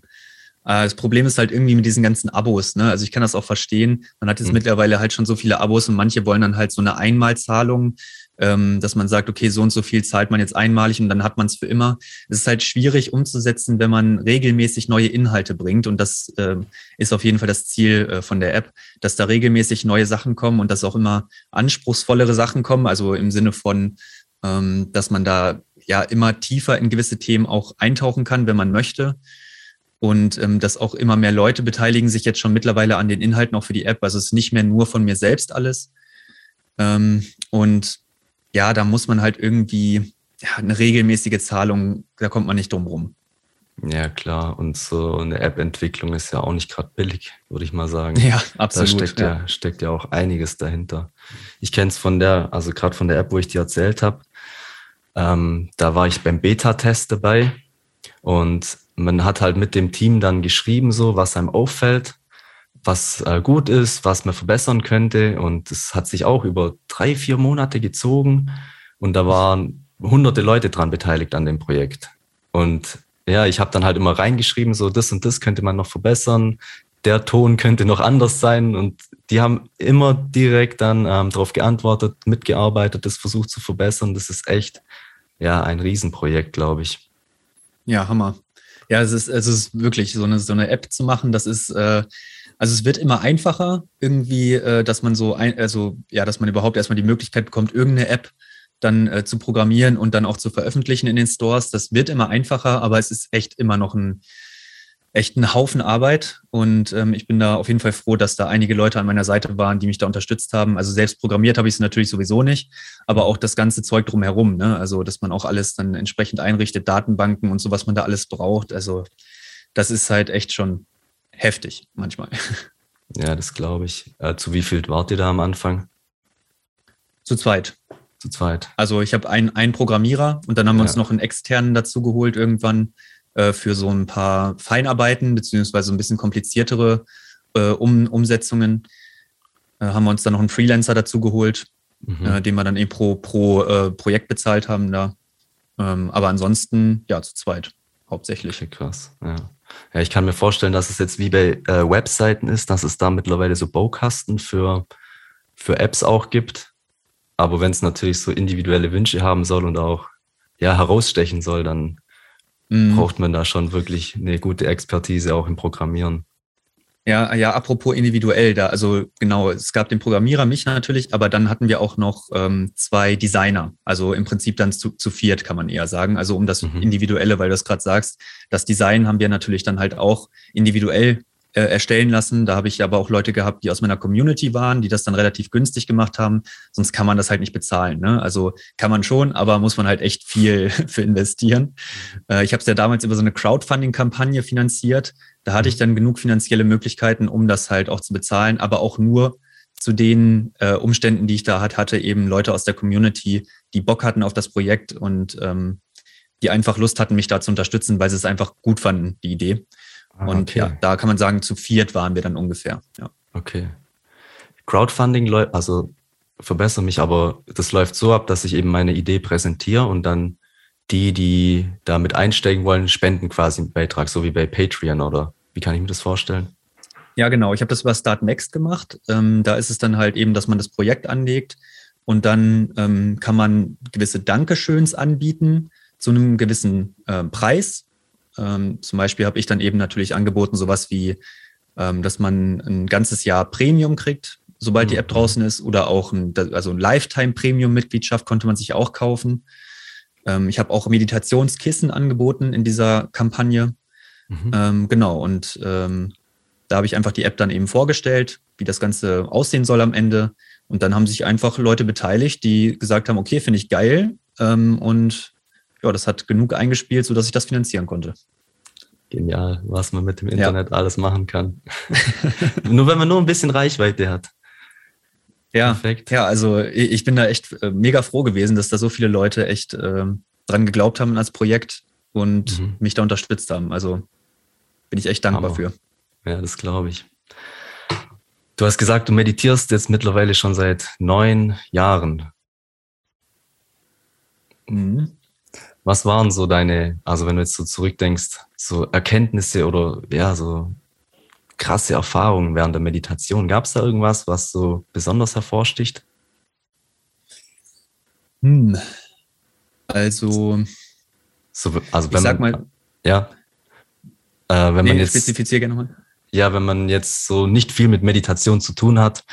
Äh, das Problem ist halt irgendwie mit diesen ganzen Abos. Ne? Also ich kann das auch verstehen. Man hat jetzt mhm. mittlerweile halt schon so viele Abos und manche wollen dann halt so eine Einmalzahlung, ähm, dass man sagt, okay, so und so viel zahlt man jetzt einmalig und dann hat man es für immer. Es ist halt schwierig umzusetzen, wenn man regelmäßig neue Inhalte bringt. Und das äh, ist auf jeden Fall das Ziel äh, von der App, dass da regelmäßig neue Sachen kommen und dass auch immer anspruchsvollere Sachen kommen. Also im Sinne von, ähm, dass man da ja immer tiefer in gewisse Themen auch eintauchen kann, wenn man möchte. Und ähm, dass auch immer mehr Leute beteiligen sich jetzt schon mittlerweile an den Inhalten auch für die App. Also es ist nicht mehr nur von mir selbst alles. Ähm, und ja, da muss man halt irgendwie ja, eine regelmäßige Zahlung, da kommt man nicht drum rum. Ja, klar. Und so eine App-Entwicklung ist ja auch nicht gerade billig, würde ich mal sagen. Ja, absolut. Da steckt ja, ja steckt ja auch einiges dahinter. Ich kenne es von der, also gerade von der App, wo ich dir erzählt habe. Ähm, da war ich beim Beta-Test dabei und man hat halt mit dem Team dann geschrieben, so was einem auffällt, was äh, gut ist, was man verbessern könnte. Und es hat sich auch über drei, vier Monate gezogen und da waren hunderte Leute dran beteiligt an dem Projekt. Und ja, ich habe dann halt immer reingeschrieben, so das und das könnte man noch verbessern, der Ton könnte noch anders sein und die haben immer direkt dann ähm, darauf geantwortet, mitgearbeitet, das versucht zu verbessern. Das ist echt ja ein Riesenprojekt, glaube ich. Ja, Hammer. Ja, es ist, es ist wirklich so eine, so eine App zu machen, das ist, äh, also es wird immer einfacher, irgendwie, äh, dass man so, ein, also ja, dass man überhaupt erstmal die Möglichkeit bekommt, irgendeine App dann äh, zu programmieren und dann auch zu veröffentlichen in den Stores. Das wird immer einfacher, aber es ist echt immer noch ein echt ein Haufen Arbeit und ähm, ich bin da auf jeden Fall froh, dass da einige Leute an meiner Seite waren, die mich da unterstützt haben. Also selbst programmiert habe ich es natürlich sowieso nicht, aber auch das ganze Zeug drumherum. Ne? Also dass man auch alles dann entsprechend einrichtet, Datenbanken und so, was man da alles braucht. Also das ist halt echt schon heftig manchmal. <laughs> Ja, das glaube ich. Äh, zu wie viel wart ihr da am Anfang? Zu zweit. Zu zweit. Also ich habe einen, einen Programmierer und dann haben wir uns noch einen externen dazu geholt irgendwann äh, für so ein paar Feinarbeiten beziehungsweise ein bisschen kompliziertere äh, um, Umsetzungen. Äh, haben wir uns dann noch einen Freelancer dazu geholt, mhm. Äh, den wir dann eben pro, pro äh, Projekt bezahlt haben da. Ähm, aber ansonsten, ja, zu zweit hauptsächlich. Okay, krass, ja. Ja, ich kann mir vorstellen, dass es jetzt wie bei äh, Webseiten ist, dass es da mittlerweile so Baukasten für, für Apps auch gibt, aber wenn es natürlich so individuelle Wünsche haben soll und auch ja, herausstechen soll, dann mhm. braucht man da schon wirklich eine gute Expertise auch im Programmieren. Ja, ja, apropos individuell da, also genau, es gab den Programmierer, mich natürlich, aber dann hatten wir auch noch ähm, zwei Designer, also im Prinzip dann zu, zu viert, kann man eher sagen. Also um das mhm. Individuelle, weil du es gerade sagst, das Design haben wir natürlich dann halt auch individuell äh, erstellen lassen. Da habe ich aber auch Leute gehabt, die aus meiner Community waren, die das dann relativ günstig gemacht haben. Sonst kann man das halt nicht bezahlen. Ne? Also kann man schon, aber muss man halt echt viel <laughs> für investieren. Äh, ich habe es ja damals über so eine Crowdfunding-Kampagne finanziert. Da hatte ich dann genug finanzielle Möglichkeiten, um das halt auch zu bezahlen, aber auch nur zu den äh, Umständen, die ich da hat, hatte, eben Leute aus der Community, die Bock hatten auf das Projekt und ähm, die einfach Lust hatten, mich da zu unterstützen, weil sie es einfach gut fanden, die Idee. Ah, und okay. ja, da kann man sagen, zu viert waren wir dann ungefähr. Ja. Okay. Crowdfunding läuft, also verbessere mich, aber das läuft so ab, dass ich eben meine Idee präsentiere und dann die, die damit einsteigen wollen, spenden quasi einen Beitrag, so wie bei Patreon oder wie kann ich mir das vorstellen? Ja, genau. Ich habe das über Start Next gemacht. Ähm, da ist es dann halt eben, dass man das Projekt anlegt und dann ähm, kann man gewisse Dankeschöns anbieten zu einem gewissen äh, Preis. Ähm, zum Beispiel habe ich dann eben natürlich angeboten, sowas wie, ähm, dass man ein ganzes Jahr Premium kriegt, sobald mhm. die App draußen ist, oder auch ein, also ein Lifetime-Premium-Mitgliedschaft konnte man sich auch kaufen. Ähm, ich habe auch Meditationskissen angeboten in dieser Kampagne. Mhm. Ähm, genau, und ähm, da habe ich einfach die App dann eben vorgestellt, wie das Ganze aussehen soll am Ende. Und dann haben sich einfach Leute beteiligt, die gesagt haben, okay, finde ich geil. Ähm, und ja, das hat genug eingespielt, sodass ich das finanzieren konnte. Genial, was man mit dem Internet ja. alles machen kann. <laughs> nur wenn man nur ein bisschen Reichweite hat. Ja, Perfekt. ja, also ich bin da echt äh, mega froh gewesen, dass da so viele Leute echt äh, dran geglaubt haben als Projekt und mhm. mich da unterstützt haben. Also bin ich echt dankbar Hammer. für. Ja, das glaube ich. Du hast gesagt, du meditierst jetzt mittlerweile schon seit neun Jahren. Mhm. Was waren so deine, also wenn du jetzt so zurückdenkst, so Erkenntnisse oder ja, so krasse Erfahrungen während der Meditation? Gab es da irgendwas, was so besonders hervorsticht? Hm. Also, so, also wenn man, mal, ja, äh, wenn nee, man jetzt spezifiziere gerne mal. Ja, wenn man jetzt so nicht viel mit Meditation zu tun hat,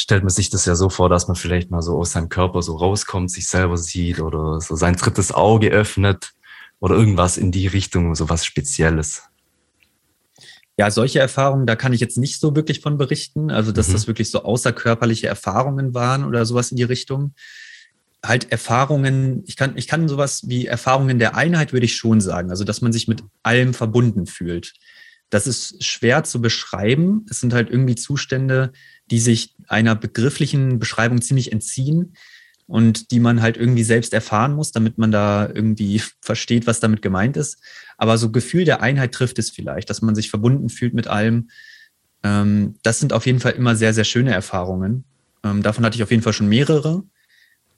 stellt man sich das ja so vor, dass man vielleicht mal so aus seinem Körper so rauskommt, sich selber sieht oder so sein drittes Auge öffnet oder irgendwas in die Richtung, so was Spezielles. Ja, solche Erfahrungen, da kann ich jetzt nicht so wirklich von berichten. Also, dass mhm. das wirklich so außerkörperliche Erfahrungen waren oder sowas in die Richtung. Halt Erfahrungen, ich kann, ich kann sowas wie Erfahrungen der Einheit, würde ich schon sagen. Also, dass man sich mit allem verbunden fühlt. Das ist schwer zu beschreiben. Es sind halt irgendwie Zustände, die sich einer begrifflichen Beschreibung ziemlich entziehen und die man halt irgendwie selbst erfahren muss, damit man da irgendwie <laughs> versteht, was damit gemeint ist. Aber so Gefühl der Einheit trifft es vielleicht, dass man sich verbunden fühlt mit allem. Ähm, das sind auf jeden Fall immer sehr, sehr schöne Erfahrungen. Ähm, davon hatte ich auf jeden Fall schon mehrere.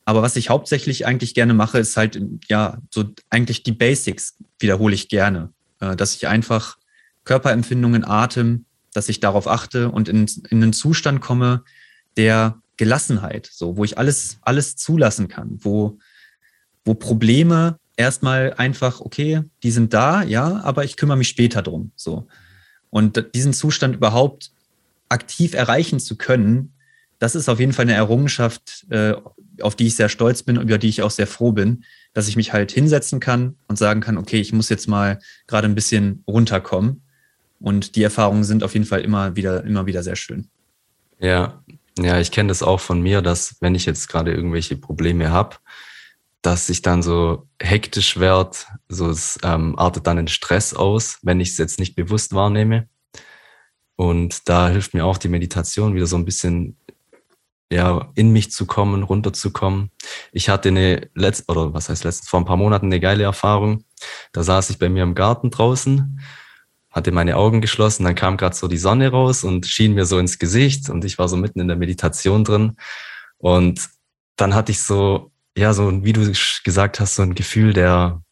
Aber was ich hauptsächlich eigentlich gerne mache, ist halt, ja, so eigentlich die Basics wiederhole ich gerne. Äh, dass ich einfach Körperempfindungen, Atem, dass ich darauf achte und in, in einen Zustand komme der Gelassenheit, so, wo ich alles, alles zulassen kann, wo, wo Probleme erstmal einfach, okay, die sind da, ja, aber ich kümmere mich später drum, so. Und diesen Zustand überhaupt aktiv erreichen zu können, das ist auf jeden Fall eine Errungenschaft, äh, auf die ich sehr stolz bin und über die ich auch sehr froh bin, dass ich mich halt hinsetzen kann und sagen kann, okay, ich muss jetzt mal gerade ein bisschen runterkommen und die Erfahrungen sind auf jeden Fall immer wieder, immer wieder sehr schön. Ja, ja, ich kenne das auch von mir, dass wenn ich jetzt gerade irgendwelche Probleme habe, dass ich dann so hektisch werde, so es ähm, artet dann in Stress aus, wenn ich es jetzt nicht bewusst wahrnehme. Und da hilft mir auch die Meditation, wieder so ein bisschen ja, in mich zu kommen, runterzukommen. Ich hatte eine letzte, oder was heißt letztens, vor ein paar Monaten eine geile Erfahrung. Da saß ich bei mir im Garten draußen hatte meine Augen geschlossen, dann kam gerade so die Sonne raus und schien mir so ins Gesicht und ich war so mitten in der Meditation drin und dann hatte ich so, ja, so, wie du gesagt hast, so ein Gefühl der,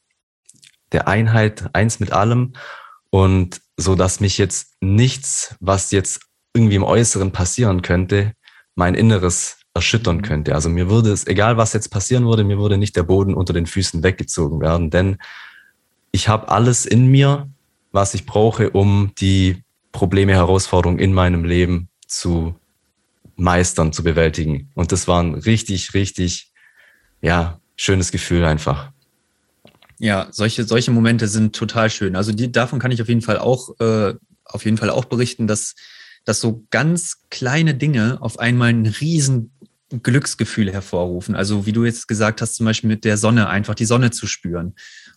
der Einheit, eins mit allem und so, dass mich jetzt nichts, was jetzt irgendwie im Äußeren passieren könnte, mein Inneres erschüttern mhm. könnte. Also mir würde es, egal was jetzt passieren würde, mir würde nicht der Boden unter den Füßen weggezogen werden, denn ich habe alles in mir, was ich brauche, um die Probleme, Herausforderungen in meinem Leben zu meistern, zu bewältigen. Und das war ein richtig, richtig, ja, schönes Gefühl einfach. Ja, solche, solche Momente sind total schön. Also die, davon kann ich auf jeden Fall auch, äh, auf jeden Fall auch berichten, dass, dass so ganz kleine Dinge auf einmal ein riesen Glücksgefühl hervorrufen. Also wie du jetzt gesagt hast, zum Beispiel mit der Sonne, einfach die Sonne zu spüren.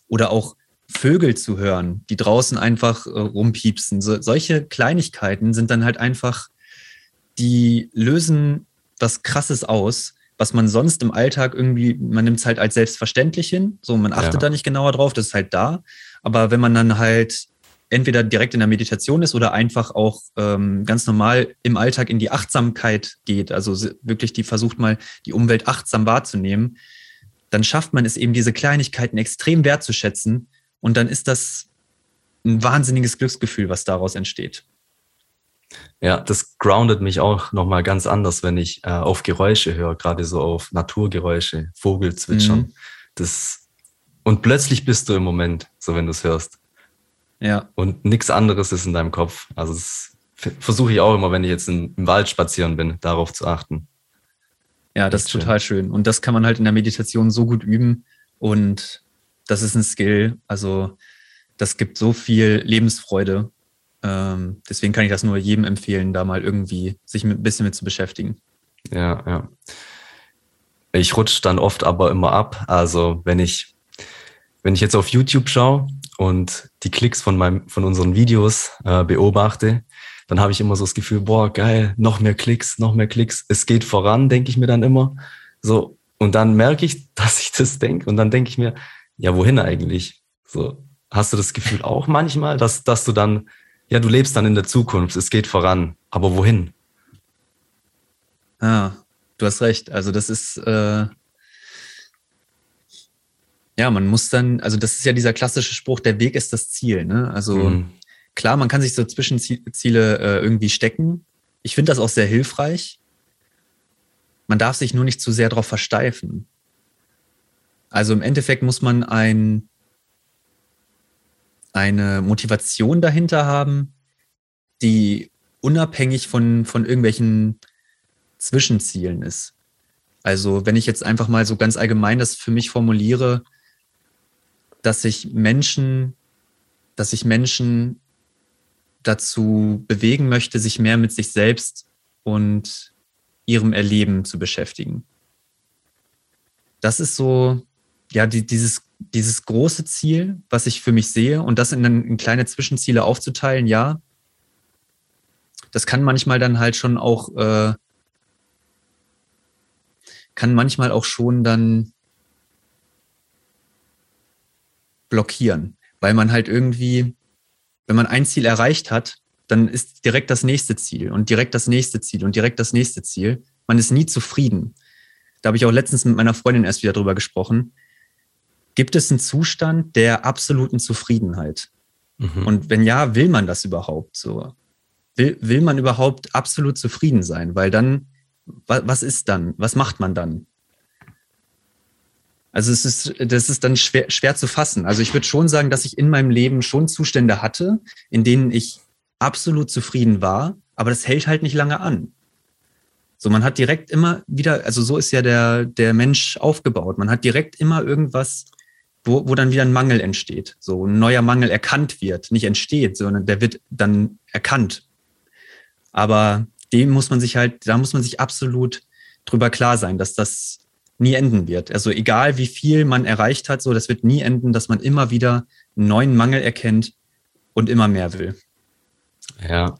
Oder auch Vögel zu hören, die draußen einfach äh, rumpiepsen. So, solche Kleinigkeiten sind dann halt einfach, die lösen was Krasses aus, was man sonst im Alltag irgendwie, man nimmt es halt als selbstverständlich hin, so man achtet ja. da nicht genauer drauf, das ist halt da. Aber wenn man dann halt entweder direkt in der Meditation ist oder einfach auch ähm, ganz normal im Alltag in die Achtsamkeit geht, also wirklich die versucht mal die Umwelt achtsam wahrzunehmen, dann schafft man es eben, diese Kleinigkeiten extrem wertzuschätzen und dann ist das ein wahnsinniges Glücksgefühl, was daraus entsteht. Ja, das groundet mich auch nochmal ganz anders, wenn ich äh, auf Geräusche höre, gerade so auf Naturgeräusche, Vogelzwitschern. Mhm. Das, und plötzlich bist du im Moment, so wenn du es hörst. Ja. Und nichts anderes ist in deinem Kopf. Also das versuche ich auch immer, wenn ich jetzt im, im Wald spazieren bin, darauf zu achten. Ja, das ist total schön. schön. Und das kann man halt in der Meditation so gut üben. Und das ist ein Skill. Also das gibt so viel Lebensfreude. Ähm, deswegen kann ich das nur jedem empfehlen, da mal irgendwie sich mit, ein bisschen mit zu beschäftigen. Ja, ja. Ich rutsche dann oft aber immer ab. Also wenn ich, wenn ich jetzt auf YouTube schaue und die Klicks von meinem, von unseren Videos äh, beobachte, dann habe ich immer so das Gefühl, boah, geil, noch mehr Klicks, noch mehr Klicks. Es geht voran, denke ich mir dann immer. So, und dann merke ich, <laughs> dass ich das denke. Und dann denke ich mir, ja, wohin eigentlich? So, hast du das Gefühl auch manchmal, dass, dass du dann, ja, du lebst dann in der Zukunft, es geht voran, aber wohin? Ah, du hast recht. Also das ist, äh, ja, man muss dann, also das ist ja dieser klassische Spruch, der Weg ist das Ziel. Ne? Also mhm. klar, man kann sich so Zwischenziele äh, irgendwie stecken. Ich finde das auch sehr hilfreich. Man darf sich nur nicht zu sehr darauf versteifen. Also im Endeffekt muss man ein, eine Motivation dahinter haben, die unabhängig von, von irgendwelchen Zwischenzielen ist. Also wenn ich jetzt einfach mal so ganz allgemein das für mich formuliere, dass ich Menschen, dass ich Menschen dazu bewegen möchte, sich mehr mit sich selbst und ihrem Erleben zu beschäftigen. Das ist so, ja, die, dieses, dieses große Ziel, was ich für mich sehe und das in, in kleine Zwischenziele aufzuteilen, ja, das kann manchmal dann halt schon auch, äh, kann manchmal auch schon dann blockieren, weil man halt irgendwie, wenn man ein Ziel erreicht hat, dann ist direkt das nächste Ziel und direkt das nächste Ziel und direkt das nächste Ziel. Man ist nie zufrieden. Da habe ich auch letztens mit meiner Freundin erst wieder drüber gesprochen. Gibt es einen Zustand der absoluten Zufriedenheit? Mhm. Und wenn ja, will man das überhaupt so? Will, will man überhaupt absolut zufrieden sein? Weil dann, was ist dann? Was macht man dann? Also es ist, das ist dann schwer, schwer zu fassen. Also ich würde schon sagen, dass ich in meinem Leben schon Zustände hatte, in denen ich absolut zufrieden war, aber das hält halt nicht lange an. So, man hat direkt immer wieder, also so ist ja der, der Mensch aufgebaut. Man hat direkt immer irgendwas, wo, wo dann wieder ein Mangel entsteht. So ein neuer Mangel erkannt wird, nicht entsteht, sondern der wird dann erkannt. Aber dem muss man sich halt, da muss man sich absolut drüber klar sein, dass das nie enden wird. Also egal wie viel man erreicht hat, so das wird nie enden, dass man immer wieder einen neuen Mangel erkennt und immer mehr will. Ja,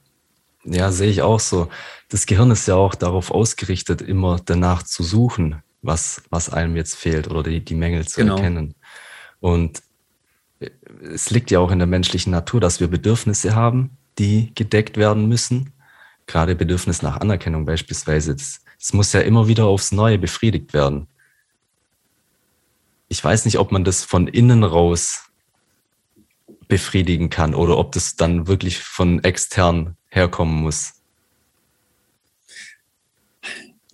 ja, sehe ich auch so. Das Gehirn ist ja auch darauf ausgerichtet, immer danach zu suchen, was, was einem jetzt fehlt oder die, die Mängel zu genau. erkennen. Und es liegt ja auch in der menschlichen Natur, dass wir Bedürfnisse haben, die gedeckt werden müssen. Gerade Bedürfnis nach Anerkennung beispielsweise. Es muss ja immer wieder aufs Neue befriedigt werden. Ich weiß nicht, ob man das von innen raus befriedigen kann oder ob das dann wirklich von extern herkommen muss.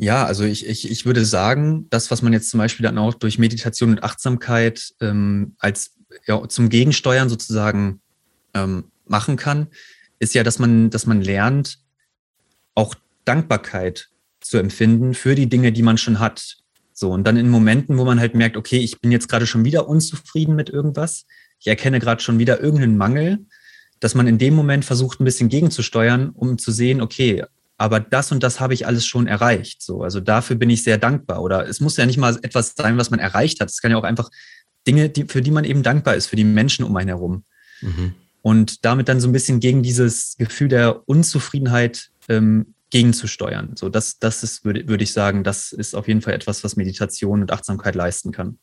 Ja, also ich, ich, ich würde sagen, das, was man jetzt zum Beispiel dann auch durch Meditation und Achtsamkeit ähm, als ja, zum Gegensteuern sozusagen ähm, machen kann, ist ja, dass man, dass man lernt, auch Dankbarkeit zu empfinden für die Dinge, die man schon hat. So, und dann in Momenten, wo man halt merkt, okay, ich bin jetzt gerade schon wieder unzufrieden mit irgendwas, ich erkenne gerade schon wieder irgendeinen Mangel, dass man in dem Moment versucht, ein bisschen gegenzusteuern, um zu sehen, okay, aber das und das habe ich alles schon erreicht. So, also dafür bin ich sehr dankbar. Oder es muss ja nicht mal etwas sein, was man erreicht hat. Es kann ja auch einfach Dinge, die, für die man eben dankbar ist, für die Menschen um einen herum. Mhm. Und damit dann so ein bisschen gegen dieses Gefühl der Unzufriedenheit ähm, gegenzusteuern. So, das, das ist, würde, würde ich sagen, das ist auf jeden Fall etwas, was Meditation und Achtsamkeit leisten kann.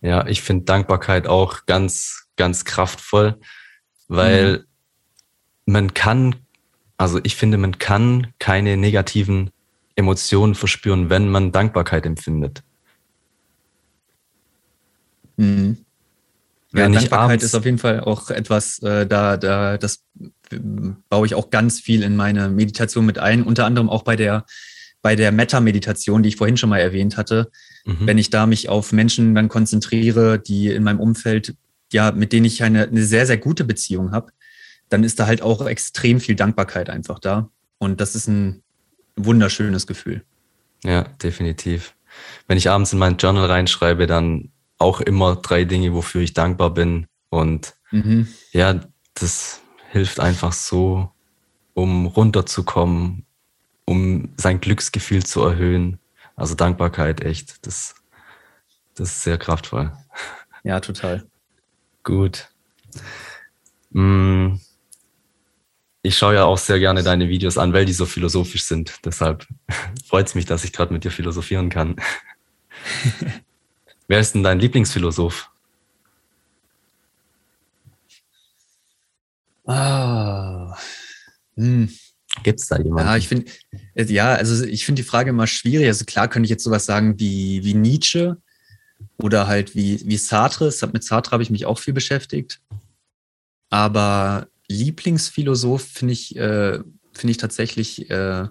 Ja, ich finde Dankbarkeit auch ganz, ganz kraftvoll, weil mhm. man kann, also ich finde, man kann keine negativen Emotionen verspüren, wenn man Dankbarkeit empfindet. Mhm. Ja, Dankbarkeit ist auf jeden Fall auch etwas, äh, da, da, das baue ich auch ganz viel in meine Meditation mit ein, unter anderem auch bei der, bei der Metta-Meditation, die ich vorhin schon mal erwähnt hatte. Mhm. Wenn ich da mich auf Menschen dann konzentriere, die in meinem Umfeld, ja, mit denen ich eine, eine sehr, sehr gute Beziehung habe, dann ist da halt auch extrem viel Dankbarkeit einfach da. Und das ist ein wunderschönes Gefühl. Ja, definitiv. Wenn ich abends in mein Journal reinschreibe, dann auch immer drei Dinge, wofür ich dankbar bin. Und mhm. ja, das hilft einfach so, um runterzukommen, um sein Glücksgefühl zu erhöhen. Also Dankbarkeit, echt, das, das ist sehr kraftvoll. Ja, total. Gut. Mm. Ich schaue ja auch sehr gerne deine Videos an, weil die so philosophisch sind. Deshalb <laughs> freut es mich, dass ich gerade mit dir philosophieren kann. <laughs> Wer ist denn dein Lieblingsphilosoph? Ah. Hm. Gibt es da jemanden? Ja, ich finde, äh, ja, also ich finde die Frage immer schwierig. Also klar könnte ich jetzt sowas sagen wie, wie Nietzsche oder halt wie, wie Sartre. Mit Sartre habe ich mich auch viel beschäftigt. Aber Lieblingsphilosoph finde ich, äh, finde ich tatsächlich äh,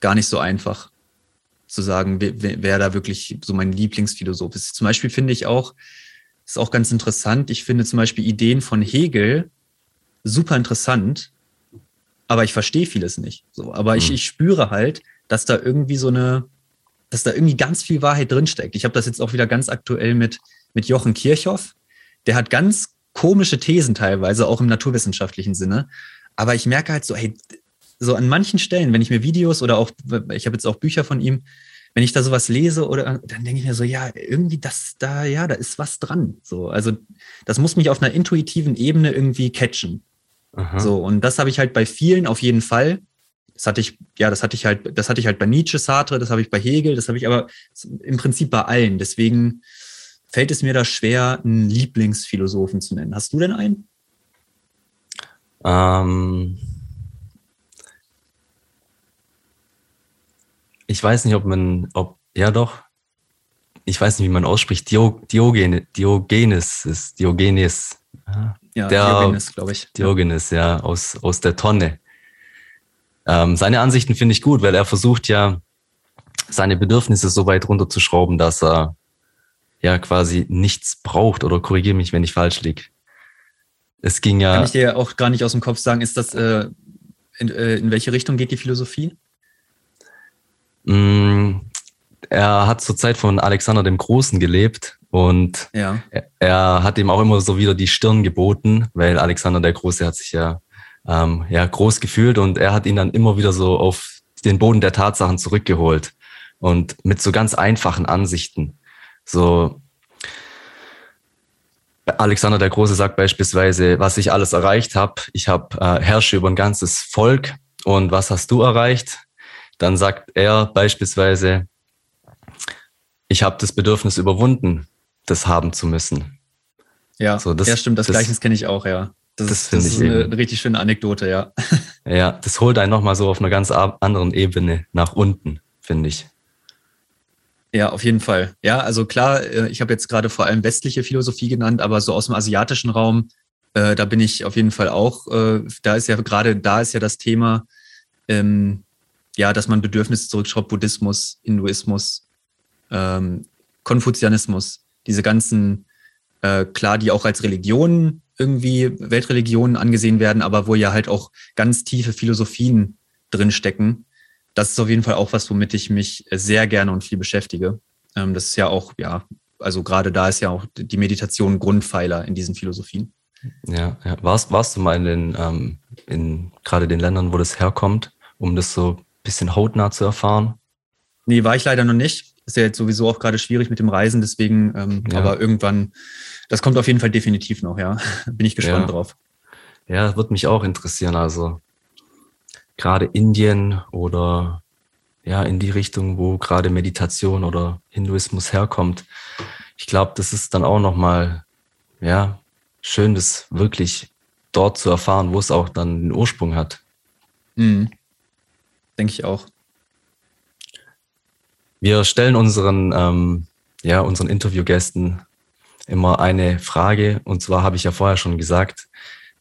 gar nicht so einfach zu sagen, wer, wer da wirklich so mein Lieblingsphilosoph ist. Zum Beispiel finde ich auch, ist auch ganz interessant, ich finde zum Beispiel Ideen von Hegel super interessant, aber ich verstehe vieles nicht. So, aber mhm. ich, ich spüre halt, dass da irgendwie so eine, dass da irgendwie ganz viel Wahrheit drinsteckt. Ich habe das jetzt auch wieder ganz aktuell mit, mit Jochen Kirchhoff. Der hat ganz komische Thesen teilweise, auch im naturwissenschaftlichen Sinne. Aber ich merke halt so, hey, so an manchen Stellen, wenn ich mir Videos oder auch, ich habe jetzt auch Bücher von ihm, wenn ich da sowas lese oder dann denke ich mir so, ja, irgendwie das da, ja, da ist was dran. So, also das muss mich auf einer intuitiven Ebene irgendwie catchen. Aha. So, und das habe ich halt bei vielen auf jeden Fall. Das hatte ich, ja, das hatte ich halt, das hatte ich halt bei Nietzsche, Sartre, das habe ich bei Hegel, das habe ich aber im Prinzip bei allen. Deswegen fällt es mir da schwer, einen Lieblingsphilosophen zu nennen. Hast du denn einen? Ähm, ich weiß nicht, ob man, ob, ja doch, ich weiß nicht, wie man ausspricht, Diogene, Diogenes ist, Diogenes. Ja, der, Diogenes, glaube ich. Diogenes, ja, aus, aus der Tonne. Ähm, seine Ansichten finde ich gut, weil er versucht ja, seine Bedürfnisse so weit runterzuschrauben, dass er ja quasi nichts braucht oder korrigiere mich, wenn ich falsch liege. Es ging ja. Kann ich dir auch gar nicht aus dem Kopf sagen, ist das, äh, in, äh, in welche Richtung geht die Philosophie? Mm, er hat zur Zeit von Alexander dem Großen gelebt und ja. er, er, hat ihm auch immer so wieder die Stirn geboten, weil Alexander der Große hat sich ja, ähm, ja groß gefühlt und er hat ihn dann immer wieder so auf den Boden der Tatsachen zurückgeholt und mit so ganz einfachen Ansichten. So Alexander der Große sagt beispielsweise, was ich alles erreicht habe. Ich habe äh, herrsche über ein ganzes Volk. Und was hast du erreicht? Dann sagt er beispielsweise, ich habe das Bedürfnis überwunden, das haben zu müssen. Ja, so, das, ja stimmt, das, das Gleiche kenne ich auch, ja. Das, das, das ist eine, eine, richtig schöne Anekdote, ja. Ja, das holt einen nochmal so auf einer ganz anderen Ebene nach unten, finde ich. Ja, auf jeden Fall. Ja, also klar, äh, ich habe jetzt gerade vor allem westliche Philosophie genannt, aber so aus dem asiatischen Raum, äh, da bin ich auf jeden Fall auch. Äh, da ist ja gerade, da ist ja das Thema, ähm, ja, dass man Bedürfnisse zurückschraubt, Buddhismus, Hinduismus, ähm, Konfuzianismus, diese ganzen, äh, klar, die auch als Religionen irgendwie Weltreligionen angesehen werden, aber wo ja halt auch ganz tiefe Philosophien drinstecken das ist auf jeden Fall auch was, womit ich mich sehr gerne und viel beschäftige. Ähm, das ist ja auch, ja, also gerade da ist ja auch die Meditation Grundpfeiler in diesen Philosophien. Ja, ja. Warst, warst du mal in den, ähm, in gerade den Ländern, wo das herkommt, um das so ein bisschen hautnah zu erfahren? Nee, war ich leider noch nicht. Ist ja jetzt sowieso auch gerade schwierig mit dem Reisen, deswegen, ähm, ja. aber irgendwann, das kommt auf jeden Fall definitiv noch, ja. <laughs> Bin ich gespannt ja. drauf. Ja, wird mich auch interessieren. Also gerade Indien oder ja, in die Richtung, wo gerade Meditation oder Hinduismus herkommt. Ich glaube, das ist dann auch nochmal, ja, schön, das wirklich dort zu erfahren, wo es auch dann den Ursprung hat. Mhm. Denke ich auch. Wir stellen unseren, ähm, ja, unseren Interviewgästen immer eine Frage. Und zwar habe ich ja vorher schon gesagt,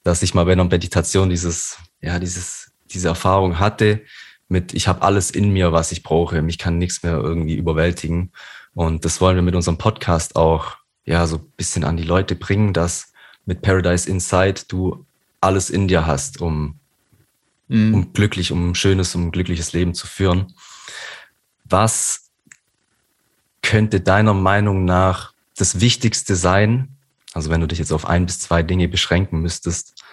dass ich mal bei einer Meditation dieses, ja, dieses diese Erfahrung hatte mit, ich habe alles in mir, was ich brauche, mich kann nichts mehr irgendwie überwältigen. Und das wollen wir mit unserem Podcast auch ja so ein bisschen an die Leute bringen, dass mit Paradise Inside du alles in dir hast, um, mhm. um glücklich, um ein schönes, um ein glückliches Leben zu führen. Was könnte deiner Meinung nach das Wichtigste sein, also wenn du dich jetzt auf ein bis zwei Dinge beschränken müsstest,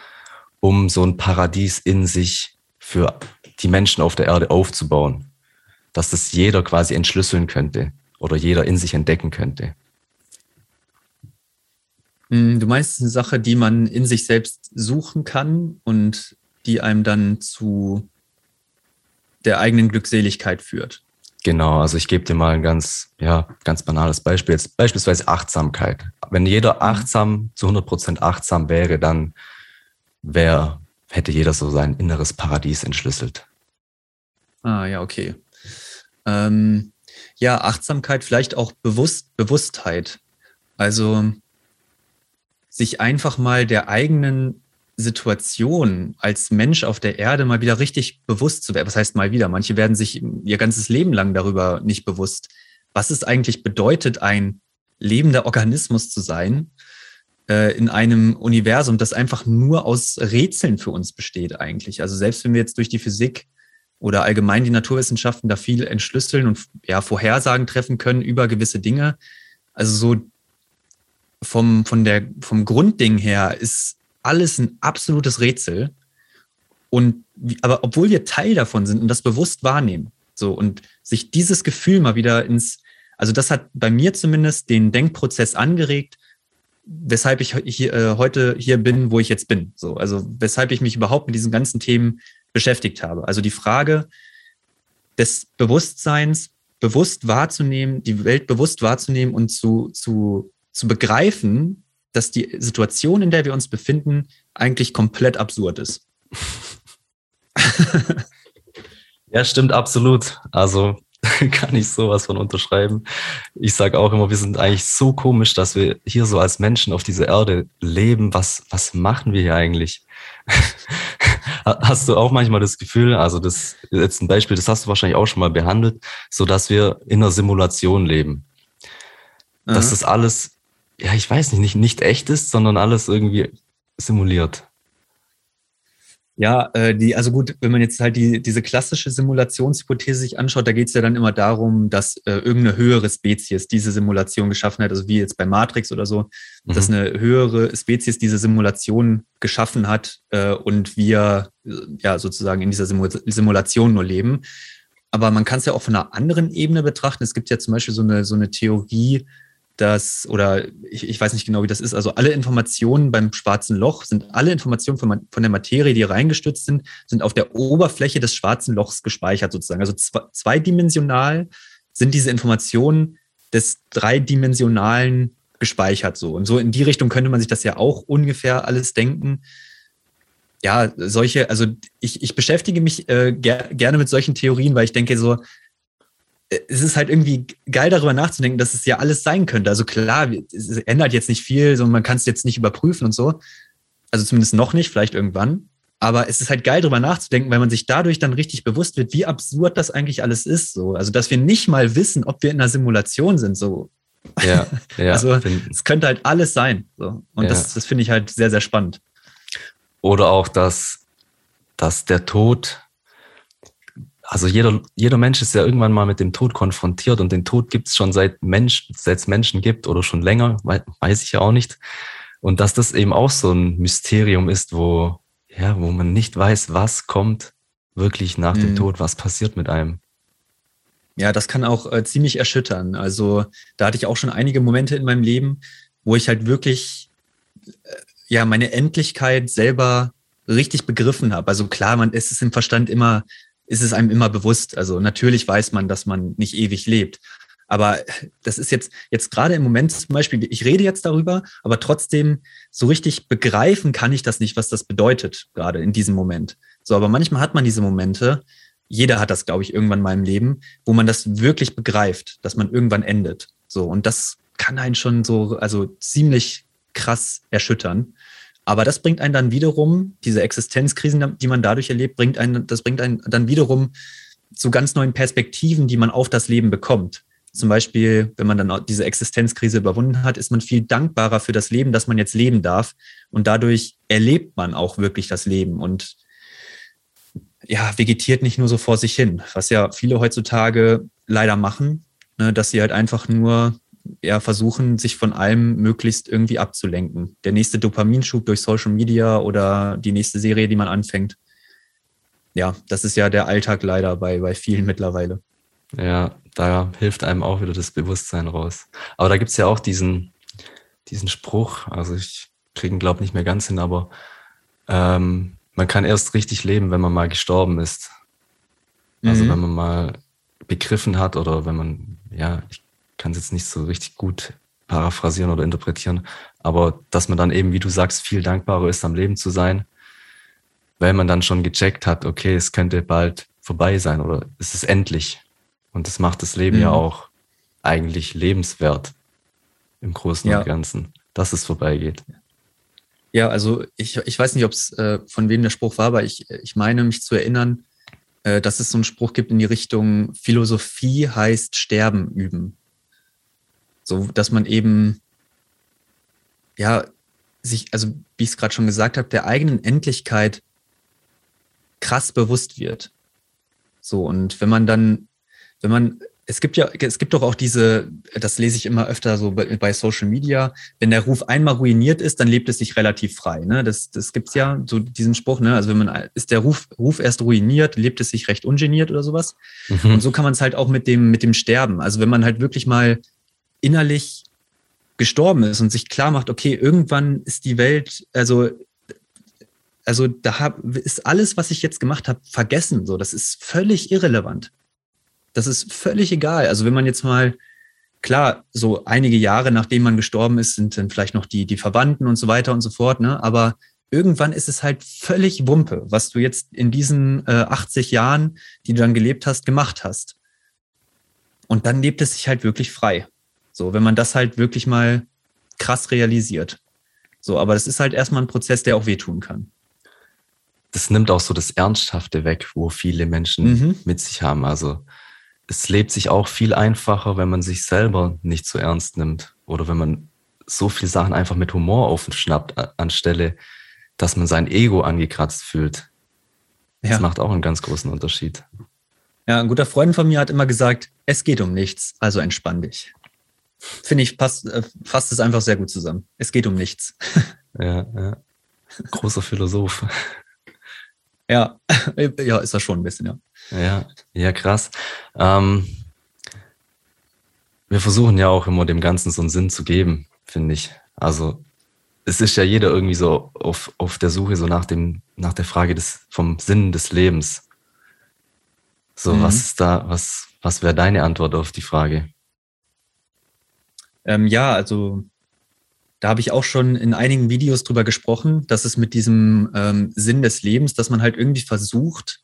um so ein Paradies in sich für die Menschen auf der Erde aufzubauen, dass das jeder quasi entschlüsseln könnte oder jeder in sich entdecken könnte. Hm, du meinst eine Sache, die man in sich selbst suchen kann und die einem dann zu der eigenen Glückseligkeit führt. Genau, also ich gebe dir mal ein ganz, ja, ganz banales Beispiel. Jetzt beispielsweise Achtsamkeit. Wenn jeder mhm. achtsam, zu 100 Prozent achtsam wäre, dann wäre hätte jeder so sein inneres Paradies entschlüsselt. Ah, ja, okay. Ähm, ja, Achtsamkeit, vielleicht auch Bewusst Bewusstheit. Also sich einfach mal der eigenen Situation als Mensch auf der Erde mal wieder richtig bewusst zu werden. Was heißt mal wieder? Manche werden sich ihr ganzes Leben lang darüber nicht bewusst, was es eigentlich bedeutet, ein lebender Organismus zu sein äh, in einem Universum, das einfach nur aus Rätseln für uns besteht eigentlich. Also selbst wenn wir jetzt durch die Physik oder allgemein die Naturwissenschaften da viel entschlüsseln und ja, Vorhersagen treffen können über gewisse Dinge. Also so vom, von der, vom Grundding her ist alles ein absolutes Rätsel. Und aber obwohl wir Teil davon sind und das bewusst wahrnehmen, so und sich dieses Gefühl mal wieder ins, also das hat bei mir zumindest den Denkprozess angeregt, weshalb ich hier, äh, heute hier bin, wo ich jetzt bin. So, also weshalb ich mich überhaupt mit diesen ganzen Themen beschäftigt habe. Also die Frage des Bewusstseins, bewusst wahrzunehmen, die Welt bewusst wahrzunehmen und zu, zu, zu begreifen, dass die Situation, in der wir uns befinden, eigentlich komplett absurd ist. <laughs> ja, stimmt absolut. Also <laughs> kann ich sowas von unterschreiben. Ich sage auch immer, wir sind eigentlich so komisch, dass wir hier so als Menschen auf dieser Erde leben. Was, was machen wir hier eigentlich? <laughs> hast du auch manchmal das Gefühl, also das jetzt ein Beispiel, das hast du wahrscheinlich auch schon mal behandelt, so dass wir in einer Simulation leben. Mhm. Dass das alles, ja, ich weiß nicht, nicht, nicht echt ist, sondern alles irgendwie simuliert. Ja, äh, die, also gut, wenn man jetzt halt die, diese klassische Simulationshypothese sich anschaut, da geht es ja dann immer darum, dass äh, irgendeine höhere Spezies diese Simulation geschaffen hat, also wie jetzt bei Matrix oder so, mhm. dass eine höhere Spezies diese Simulation geschaffen hat äh, und wir äh, ja sozusagen in dieser Simul Simulation nur leben. Aber man kann es ja auch von einer anderen Ebene betrachten. Es gibt ja zum Beispiel so eine, so eine Theorie, dass, oder ich, ich, weiß nicht genau, wie das ist, also alle Informationen beim schwarzen Loch sind alle Informationen von, von der Materie, die reingestützt sind, sind auf der Oberfläche des schwarzen Lochs gespeichert sozusagen. Also zweidimensional sind diese Informationen des dreidimensionalen gespeichert so. Und so in die Richtung könnte man sich das ja auch ungefähr alles denken. Ja, solche, also ich, ich beschäftige mich äh, ger gerne mit solchen Theorien, weil ich denke so, es ist halt irgendwie geil darüber nachzudenken, dass es ja alles sein könnte. Also klar, es ändert jetzt nicht viel, so man kann es jetzt nicht überprüfen und so. Also zumindest noch nicht, vielleicht irgendwann. Aber es ist halt geil darüber nachzudenken, weil man sich dadurch dann richtig bewusst wird, wie absurd das eigentlich alles ist. So. Also dass wir nicht mal wissen, ob wir in einer Simulation sind. So. Ja, ja. <laughs> also es könnte halt alles sein. So. Und ja. das, das finde ich halt sehr, sehr spannend. Oder auch, dass, dass der Tod also jeder, jeder Mensch ist ja irgendwann mal mit dem Tod konfrontiert und den Tod gibt es schon seit Mensch, seit es Menschen gibt oder schon länger, weiß ich ja auch nicht. Und dass das eben auch so ein Mysterium ist, wo, ja, wo man nicht weiß, was kommt wirklich nach mhm. dem Tod, was passiert mit einem. Ja, das kann auch äh, ziemlich erschüttern. Also da hatte ich auch schon einige Momente in meinem Leben, wo ich halt wirklich äh, ja meine Endlichkeit selber richtig begriffen habe. Also klar, man ist es im Verstand immer ist es einem immer bewusst. Also natürlich weiß man, dass man nicht ewig lebt. Aber das ist jetzt, jetzt gerade im Moment zum Beispiel, ich rede jetzt darüber, aber trotzdem so richtig begreifen kann ich das nicht, was das bedeutet, gerade in diesem Moment. So, aber manchmal hat man diese Momente, jeder hat das, glaube ich, irgendwann mal im Leben, wo man das wirklich begreift, dass man irgendwann endet. So, und das kann einen schon so, also ziemlich krass erschüttern. Aber das bringt einen dann wiederum, diese Existenzkrisen, die man dadurch erlebt, bringt einen, das bringt einen dann wiederum zu ganz neuen Perspektiven, die man auf das Leben bekommt. Zum Beispiel, wenn man dann diese Existenzkrise überwunden hat, ist man viel dankbarer für das Leben, das man jetzt leben darf. Und dadurch erlebt man auch wirklich das Leben und ja, vegetiert nicht nur so vor sich hin, was ja viele heutzutage leider machen, ne, dass sie halt einfach nur ja, versuchen, sich von allem möglichst irgendwie abzulenken. Der nächste Dopaminschub durch Social Media oder die nächste Serie, die man anfängt. Ja, das ist ja der Alltag leider bei, bei vielen mittlerweile. Ja, da hilft einem auch wieder das Bewusstsein raus. Aber da gibt es ja auch diesen, diesen Spruch, also ich kriege ihn, glaube nicht mehr ganz hin, aber ähm, man kann erst richtig leben, wenn man mal gestorben ist. Also mhm. wenn man mal begriffen hat oder wenn man, ja, ich kann es jetzt nicht so richtig gut paraphrasieren oder interpretieren, aber dass man dann eben, wie du sagst, viel dankbarer ist, am Leben zu sein, weil man dann schon gecheckt hat, okay, es könnte bald vorbei sein oder es ist endlich. Und das macht das Leben mhm. ja auch eigentlich lebenswert im Großen ja. und Ganzen, dass es vorbeigeht. Ja, also ich, ich weiß nicht, ob es äh, von wem der Spruch war, aber ich, ich meine mich zu erinnern, äh, dass es so einen Spruch gibt in die Richtung, Philosophie heißt Sterben üben. So, dass man eben, ja, sich, also wie ich es gerade schon gesagt habe, der eigenen Endlichkeit krass bewusst wird. So, und wenn man dann, wenn man es gibt ja, es gibt doch auch diese, das lese ich immer öfter so bei, bei, Social Media, wenn der Ruf einmal ruiniert ist, dann lebt es sich relativ frei. Ne? Das, das gibt's ja, so diesen Spruch, ne? Also wenn man, ist der Ruf, Ruf erst ruiniert, lebt es sich recht ungeniert oder sowas. Mhm. Und so kann man es halt auch mit dem, mit dem Sterben. Also wenn man halt wirklich mal innerlich gestorben ist und sich klar macht, okay, irgendwann ist die Welt, also also da hab, ist alles, was ich jetzt gemacht habe, vergessen. So, das ist völlig irrelevant. Das ist völlig egal. Also wenn man jetzt mal, klar, so einige Jahre nachdem man gestorben ist, sind dann vielleicht noch die, die Verwandten und so weiter und so fort, ne? Aber irgendwann ist es halt völlig Wumpe, was du jetzt in diesen äh, 80 Jahren, die du dann gelebt hast, gemacht hast. Und dann lebt es sich halt wirklich frei. So, wenn man das halt wirklich mal krass realisiert. So, aber das ist halt erstmal ein Prozess, der auch wehtun kann. Das nimmt auch so das Ernsthafte weg, wo viele Menschen mhm. mit sich haben. Also es lebt sich auch viel einfacher, wenn man sich selber nicht so ernst nimmt oder wenn man so viele Sachen einfach mit Humor aufschnappt, anstelle, dass man sein Ego angekratzt fühlt. Das ja. macht auch einen ganz großen Unterschied. Ja, ein guter Freund von mir hat immer gesagt, es geht um nichts, also entspann dich. Finde ich, passt, äh, fasst es einfach sehr gut zusammen. Es geht um nichts. Ja, ja. Großer Philosoph. Ja, <laughs> ja, ist er schon ein bisschen, ja. Ja, ja, krass. Ähm, wir versuchen ja auch immer dem Ganzen so einen Sinn zu geben, finde ich. Also es ist ja jeder irgendwie so auf, auf der Suche so nach dem, nach der Frage des, vom Sinn des Lebens. So, mhm. was ist da, was, was wäre deine Antwort auf die Frage? Ähm, ja, also da habe ich auch schon in einigen Videos drüber gesprochen, dass es mit diesem ähm, Sinn des Lebens, dass man halt irgendwie versucht,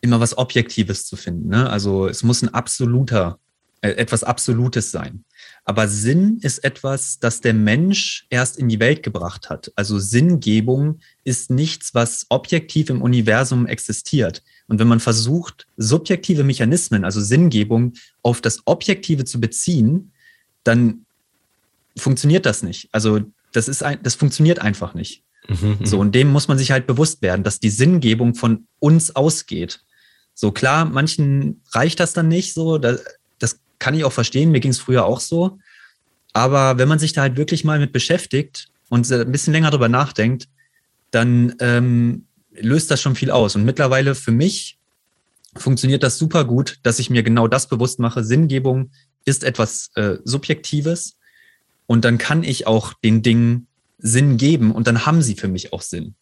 immer was Objektives zu finden. Ne? Also es muss ein absoluter, äh, etwas Absolutes sein. Aber Sinn ist etwas, das der Mensch erst in die Welt gebracht hat. Also Sinngebung ist nichts, was objektiv im Universum existiert. Und wenn man versucht, subjektive Mechanismen, also Sinngebung, auf das Objektive zu beziehen, dann funktioniert das nicht. Also das ist ein, das funktioniert einfach nicht. Mhm, so, und dem muss man sich halt bewusst werden, dass die Sinngebung von uns ausgeht. So klar, manchen reicht das dann nicht so. Das, das kann ich auch verstehen. Mir ging es früher auch so. Aber wenn man sich da halt wirklich mal mit beschäftigt und ein bisschen länger drüber nachdenkt, dann ähm, löst das schon viel aus. Und mittlerweile für mich funktioniert das super gut, dass ich mir genau das bewusst mache. Sinngebung ist etwas äh, Subjektives und dann kann ich auch den Dingen Sinn geben und dann haben sie für mich auch Sinn.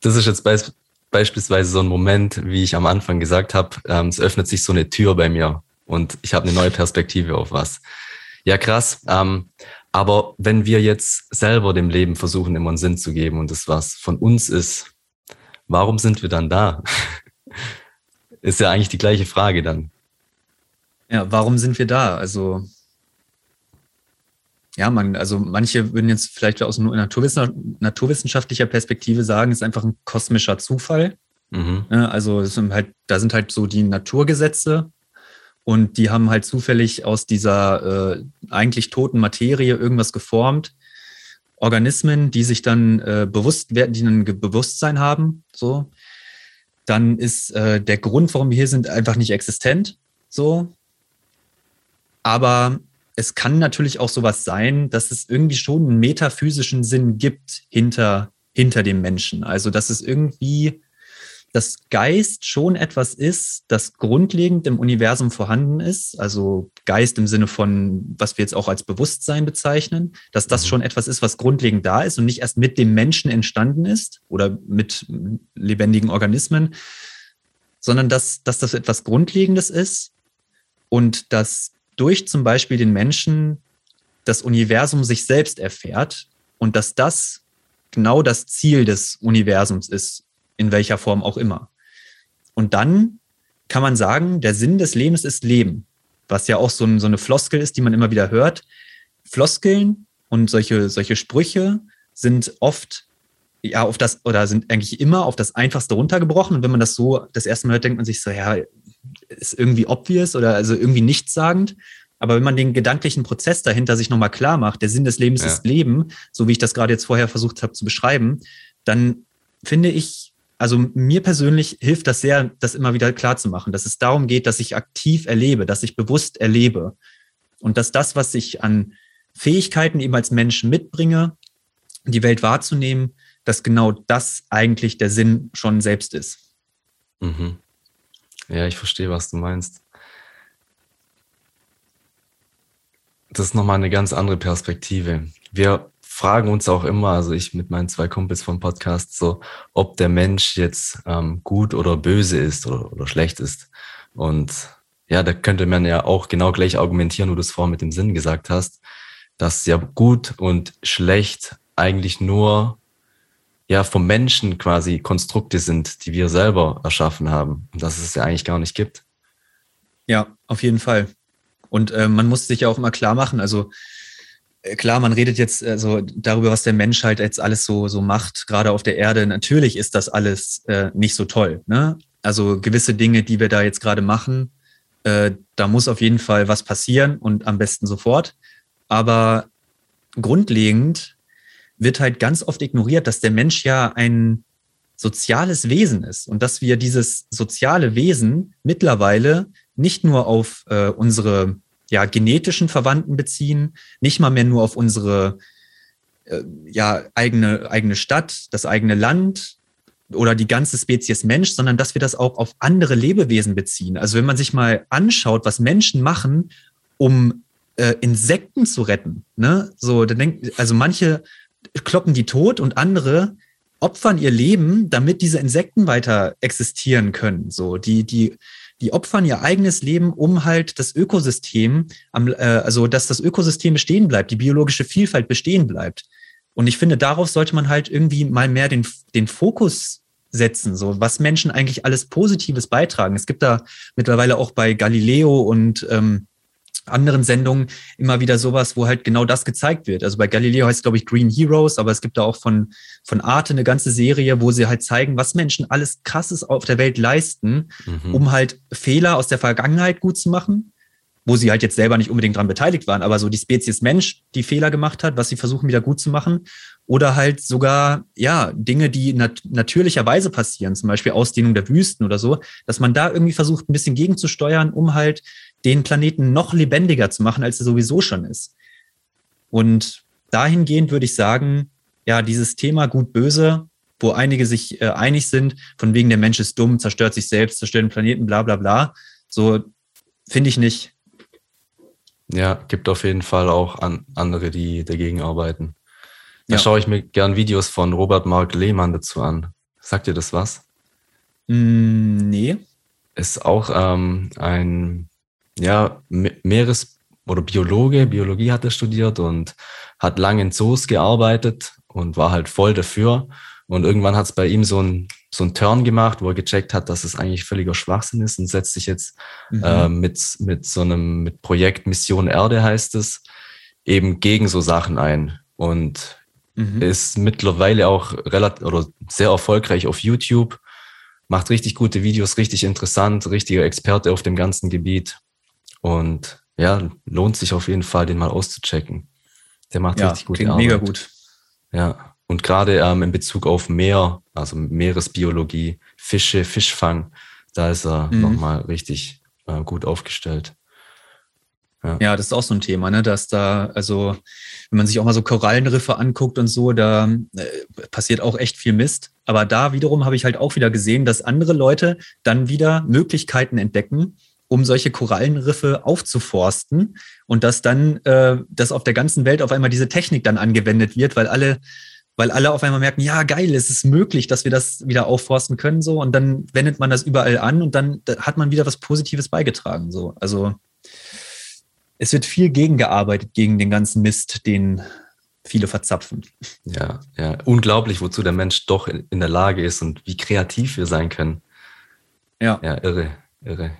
Das ist jetzt beispielsweise so ein Moment, wie ich am Anfang gesagt habe, ähm, es öffnet sich so eine Tür bei mir und ich habe eine neue Perspektive auf was. Ja, krass. Ähm, aber wenn wir jetzt selber dem Leben versuchen, immer einen Sinn zu geben und das was von uns ist, warum sind wir dann da? <laughs> ist ja eigentlich die gleiche Frage dann. Ja, warum sind wir da? Also ja, man, also manche würden jetzt vielleicht aus naturwissenschaftlicher Perspektive sagen, es ist einfach ein kosmischer Zufall. Mhm. Also sind halt, da sind halt so die Naturgesetze und die haben halt zufällig aus dieser äh, eigentlich toten Materie irgendwas geformt. Organismen, die sich dann äh, bewusst werden, die ein Bewusstsein haben, so. Dann ist äh, der Grund, warum wir hier sind, einfach nicht existent, so. Aber es kann natürlich auch sowas sein, dass es irgendwie schon einen metaphysischen Sinn gibt hinter, hinter dem Menschen. Also, dass es irgendwie das Geist schon etwas ist, das grundlegend im Universum vorhanden ist. Also Geist im Sinne von, was wir jetzt auch als Bewusstsein bezeichnen, dass das mhm. schon etwas ist, was grundlegend da ist und nicht erst mit dem Menschen entstanden ist oder mit lebendigen Organismen, sondern dass, dass das etwas Grundlegendes ist und dass durch zum Beispiel den Menschen das Universum sich selbst erfährt und dass das genau das Ziel des Universums ist, in welcher Form auch immer. Und dann kann man sagen, der Sinn des Lebens ist Leben, was ja auch so, ein, so eine Floskel ist, die man immer wieder hört. Floskeln und solche, solche Sprüche sind oft ja auf das oder sind eigentlich immer auf das Einfachste runtergebrochen. Und wenn man das so das erste Mal hört, denkt man sich so, ja, ist irgendwie obvious oder also irgendwie nichtssagend. Aber wenn man den gedanklichen Prozess dahinter sich nochmal klar macht, der Sinn des Lebens ja. ist Leben, so wie ich das gerade jetzt vorher versucht habe zu beschreiben, dann finde ich, also mir persönlich hilft das sehr, das immer wieder klar zu machen, dass es darum geht, dass ich aktiv erlebe, dass ich bewusst erlebe und dass das, was ich an Fähigkeiten eben als Mensch mitbringe, die Welt wahrzunehmen, dass genau das eigentlich der Sinn schon selbst ist. Mhm. Ja, ich verstehe, was du meinst. Das ist nochmal eine ganz andere Perspektive. Wir fragen uns auch immer, also ich mit meinen zwei Kumpels vom Podcast, so, ob der Mensch jetzt ähm, gut oder böse ist oder, oder schlecht ist. Und ja, da könnte man ja auch genau gleich argumentieren, wo du es vorhin mit dem Sinn gesagt hast, dass ja gut und schlecht eigentlich nur ja vom Menschen quasi Konstrukte sind, die wir selber erschaffen haben und dass es ja eigentlich gar nicht gibt. Ja, auf jeden Fall. Und äh, man muss sich ja auch immer klar machen, also äh, klar, man redet jetzt also darüber, was der Mensch halt jetzt alles so, so macht, gerade auf der Erde. Natürlich ist das alles äh, nicht so toll. Ne? Also gewisse Dinge, die wir da jetzt gerade machen, äh, da muss auf jeden Fall was passieren und am besten sofort. Aber grundlegend wird halt ganz oft ignoriert, dass der Mensch ja ein soziales Wesen ist und dass wir dieses soziale Wesen mittlerweile nicht nur auf äh, unsere ja, genetischen Verwandten beziehen, nicht mal mehr nur auf unsere äh, ja, eigene, eigene Stadt, das eigene Land oder die ganze Spezies Mensch, sondern dass wir das auch auf andere Lebewesen beziehen. Also wenn man sich mal anschaut, was Menschen machen, um äh, Insekten zu retten, ne? So, dann denkt, also manche kloppen die tot und andere opfern ihr Leben, damit diese Insekten weiter existieren können. So, die, die die opfern ihr eigenes Leben, um halt das Ökosystem, am, äh, also dass das Ökosystem bestehen bleibt, die biologische Vielfalt bestehen bleibt. Und ich finde, darauf sollte man halt irgendwie mal mehr den, den Fokus setzen, so was Menschen eigentlich alles Positives beitragen. Es gibt da mittlerweile auch bei Galileo und ähm, anderen Sendungen immer wieder sowas, wo halt genau das gezeigt wird. Also bei Galileo heißt es, glaube ich, Green Heroes, aber es gibt da auch von, von Arte eine ganze Serie, wo sie halt zeigen, was Menschen alles Krasses auf der Welt leisten, mhm. um halt Fehler aus der Vergangenheit gut zu machen, wo sie halt jetzt selber nicht unbedingt dran beteiligt waren, aber so die Spezies Mensch, die Fehler gemacht hat, was sie versuchen wieder gut zu machen. Oder halt sogar, ja, Dinge, die nat natürlicherweise passieren, zum Beispiel Ausdehnung der Wüsten oder so, dass man da irgendwie versucht, ein bisschen gegenzusteuern, um halt den Planeten noch lebendiger zu machen, als er sowieso schon ist. Und dahingehend würde ich sagen, ja, dieses Thema gut-böse, wo einige sich äh, einig sind, von wegen der Mensch ist dumm, zerstört sich selbst, zerstört den Planeten, bla bla bla, so finde ich nicht. Ja, gibt auf jeden Fall auch an andere, die dagegen arbeiten. Da ja. schaue ich mir gern Videos von Robert Mark Lehmann dazu an. Sagt dir das was? Mm, nee. Ist auch ähm, ein ja, Meeres- oder Biologe, Biologie hat er studiert und hat lange in Zoos gearbeitet und war halt voll dafür. Und irgendwann hat es bei ihm so ein so ein Turn gemacht, wo er gecheckt hat, dass es eigentlich völliger Schwachsinn ist und setzt sich jetzt mhm. äh, mit, mit so einem mit Projekt Mission Erde heißt es, eben gegen so Sachen ein. Und mhm. ist mittlerweile auch relativ oder sehr erfolgreich auf YouTube, macht richtig gute Videos, richtig interessant, richtiger Experte auf dem ganzen Gebiet. Und ja, lohnt sich auf jeden Fall, den mal auszuchecken. Der macht ja, richtig gute Arbeit. Mega gut. Ja, und gerade ähm, in Bezug auf Meer, also Meeresbiologie, Fische, Fischfang, da ist er mhm. nochmal richtig äh, gut aufgestellt. Ja. ja. das ist auch so ein Thema, ne? Dass da, also, wenn man sich auch mal so Korallenriffe anguckt und so, da äh, passiert auch echt viel Mist. Aber da wiederum habe ich halt auch wieder gesehen, dass andere Leute dann wieder Möglichkeiten entdecken, um solche Korallenriffe aufzuforsten und dass dann, äh, dass auf der ganzen Welt auf einmal diese Technik dann angewendet wird, weil alle, weil alle auf einmal merken, ja geil, es ist möglich, dass wir das wieder aufforsten können so und dann wendet man das überall an und dann hat man wieder was Positives beigetragen so. Also es wird viel gegengearbeitet gegen den ganzen Mist, den viele verzapfen. Ja, ja, unglaublich, wozu der Mensch doch in der Lage ist und wie kreativ wir sein können. Ja. Ja, irre, irre.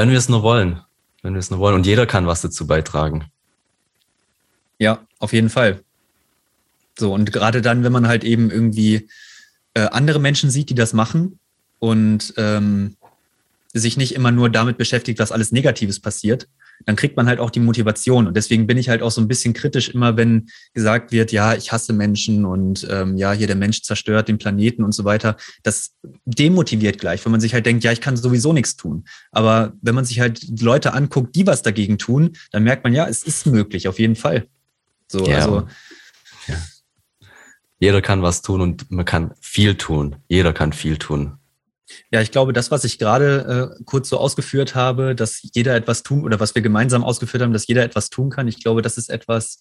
Wenn wir es nur wollen. Wenn wir es nur wollen. Und jeder kann was dazu beitragen. Ja, auf jeden Fall. So, und gerade dann, wenn man halt eben irgendwie äh, andere Menschen sieht, die das machen und ähm, sich nicht immer nur damit beschäftigt, was alles Negatives passiert, dann kriegt man halt auch die Motivation. Und deswegen bin ich halt auch so ein bisschen kritisch immer, wenn gesagt wird, ja, ich hasse Menschen und ähm, ja, hier der Mensch zerstört den Planeten und so weiter. Das demotiviert gleich, wenn man sich halt denkt, ja, ich kann sowieso nichts tun. Aber wenn man sich halt Leute anguckt, die was dagegen tun, dann merkt man, ja, es ist möglich, auf jeden Fall. So, ja. also. Ja. Jeder kann was tun und man kann viel tun. Jeder kann viel tun. Ja, ich glaube, das, was ich gerade äh, kurz so ausgeführt habe, dass jeder etwas tun oder was wir gemeinsam ausgeführt haben, dass jeder etwas tun kann, ich glaube, das ist etwas,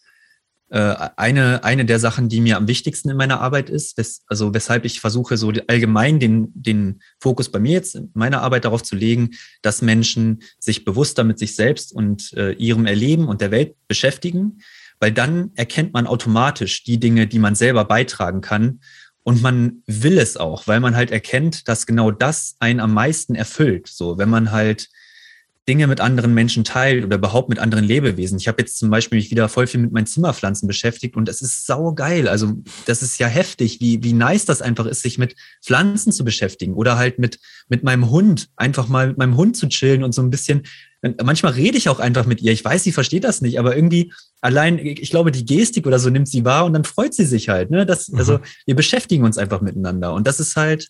äh, eine, eine der Sachen, die mir am wichtigsten in meiner Arbeit ist. Wes also weshalb ich versuche, so allgemein den, den Fokus bei mir jetzt in meiner Arbeit darauf zu legen, dass Menschen sich bewusster mit sich selbst und äh, ihrem Erleben und der Welt beschäftigen, weil dann erkennt man automatisch die Dinge, die man selber beitragen kann und man will es auch, weil man halt erkennt, dass genau das einen am meisten erfüllt. So, wenn man halt Dinge mit anderen Menschen teilt oder überhaupt mit anderen Lebewesen. Ich habe jetzt zum Beispiel mich wieder voll viel mit meinen Zimmerpflanzen beschäftigt und es ist sau geil. Also das ist ja heftig, wie, wie nice das einfach ist, sich mit Pflanzen zu beschäftigen oder halt mit, mit meinem Hund, einfach mal mit meinem Hund zu chillen und so ein bisschen. Manchmal rede ich auch einfach mit ihr. Ich weiß, sie versteht das nicht, aber irgendwie allein, ich glaube, die Gestik oder so nimmt sie wahr und dann freut sie sich halt. Ne? Das, also mhm. wir beschäftigen uns einfach miteinander und das ist halt,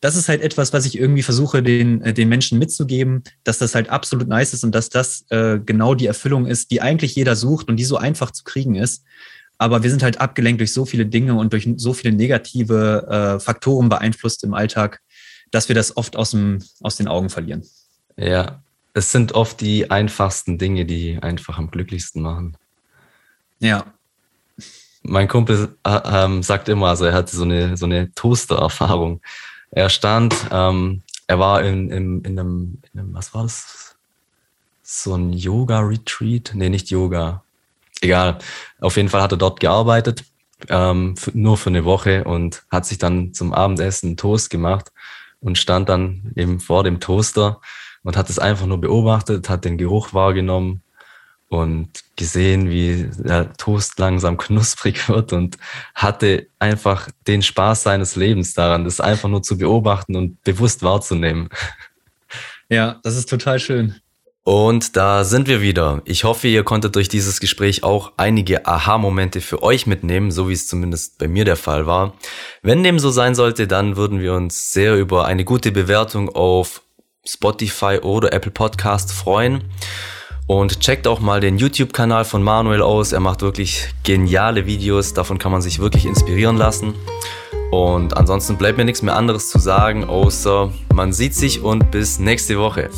das ist halt etwas, was ich irgendwie versuche, den, äh, den Menschen mitzugeben, dass das halt absolut nice ist und dass das äh, genau die Erfüllung ist, die eigentlich jeder sucht und die so einfach zu kriegen ist. Aber wir sind halt abgelenkt durch so viele Dinge und durch so viele negative äh, Faktoren beeinflusst im Alltag, dass wir das oft aus, dem, aus den Augen verlieren. Ja, es sind oft die einfachsten Dinge, die einfach am glücklichsten machen. Ja. Mein Kumpel äh, ähm, sagt immer, also er hatte so eine, so eine Toaster-Erfahrung. Er stand, ähm, er war in, in, in, einem, in einem, was war das? So ein Yoga-Retreat? Nee, nicht Yoga. Egal. Auf jeden Fall hat er dort gearbeitet, ähm, nur für eine Woche und hat sich dann zum Abendessen einen Toast gemacht und stand dann eben vor dem Toaster und hat es einfach nur beobachtet, hat den Geruch wahrgenommen und gesehen, wie der Toast langsam knusprig <laughs> wird und hatte einfach den Spaß seines Lebens daran, das einfach nur zu beobachten und bewusst wahrzunehmen. <laughs> Ja, das ist total schön. Und da sind wir wieder. Ich hoffe, ihr konntet durch dieses Gespräch auch einige Aha-Momente für euch mitnehmen, so wie es zumindest bei mir der Fall war. Wenn dem so sein sollte, dann würden wir uns sehr über eine gute Bewertung auf Spotify oder Apple Podcast freuen. Und checkt auch mal den YouTube-Kanal von Manuel aus. Er macht wirklich geniale Videos. Davon kann man sich wirklich inspirieren lassen. Und ansonsten bleibt mir nichts mehr anderes zu sagen, außer man sieht sich und bis nächste Woche.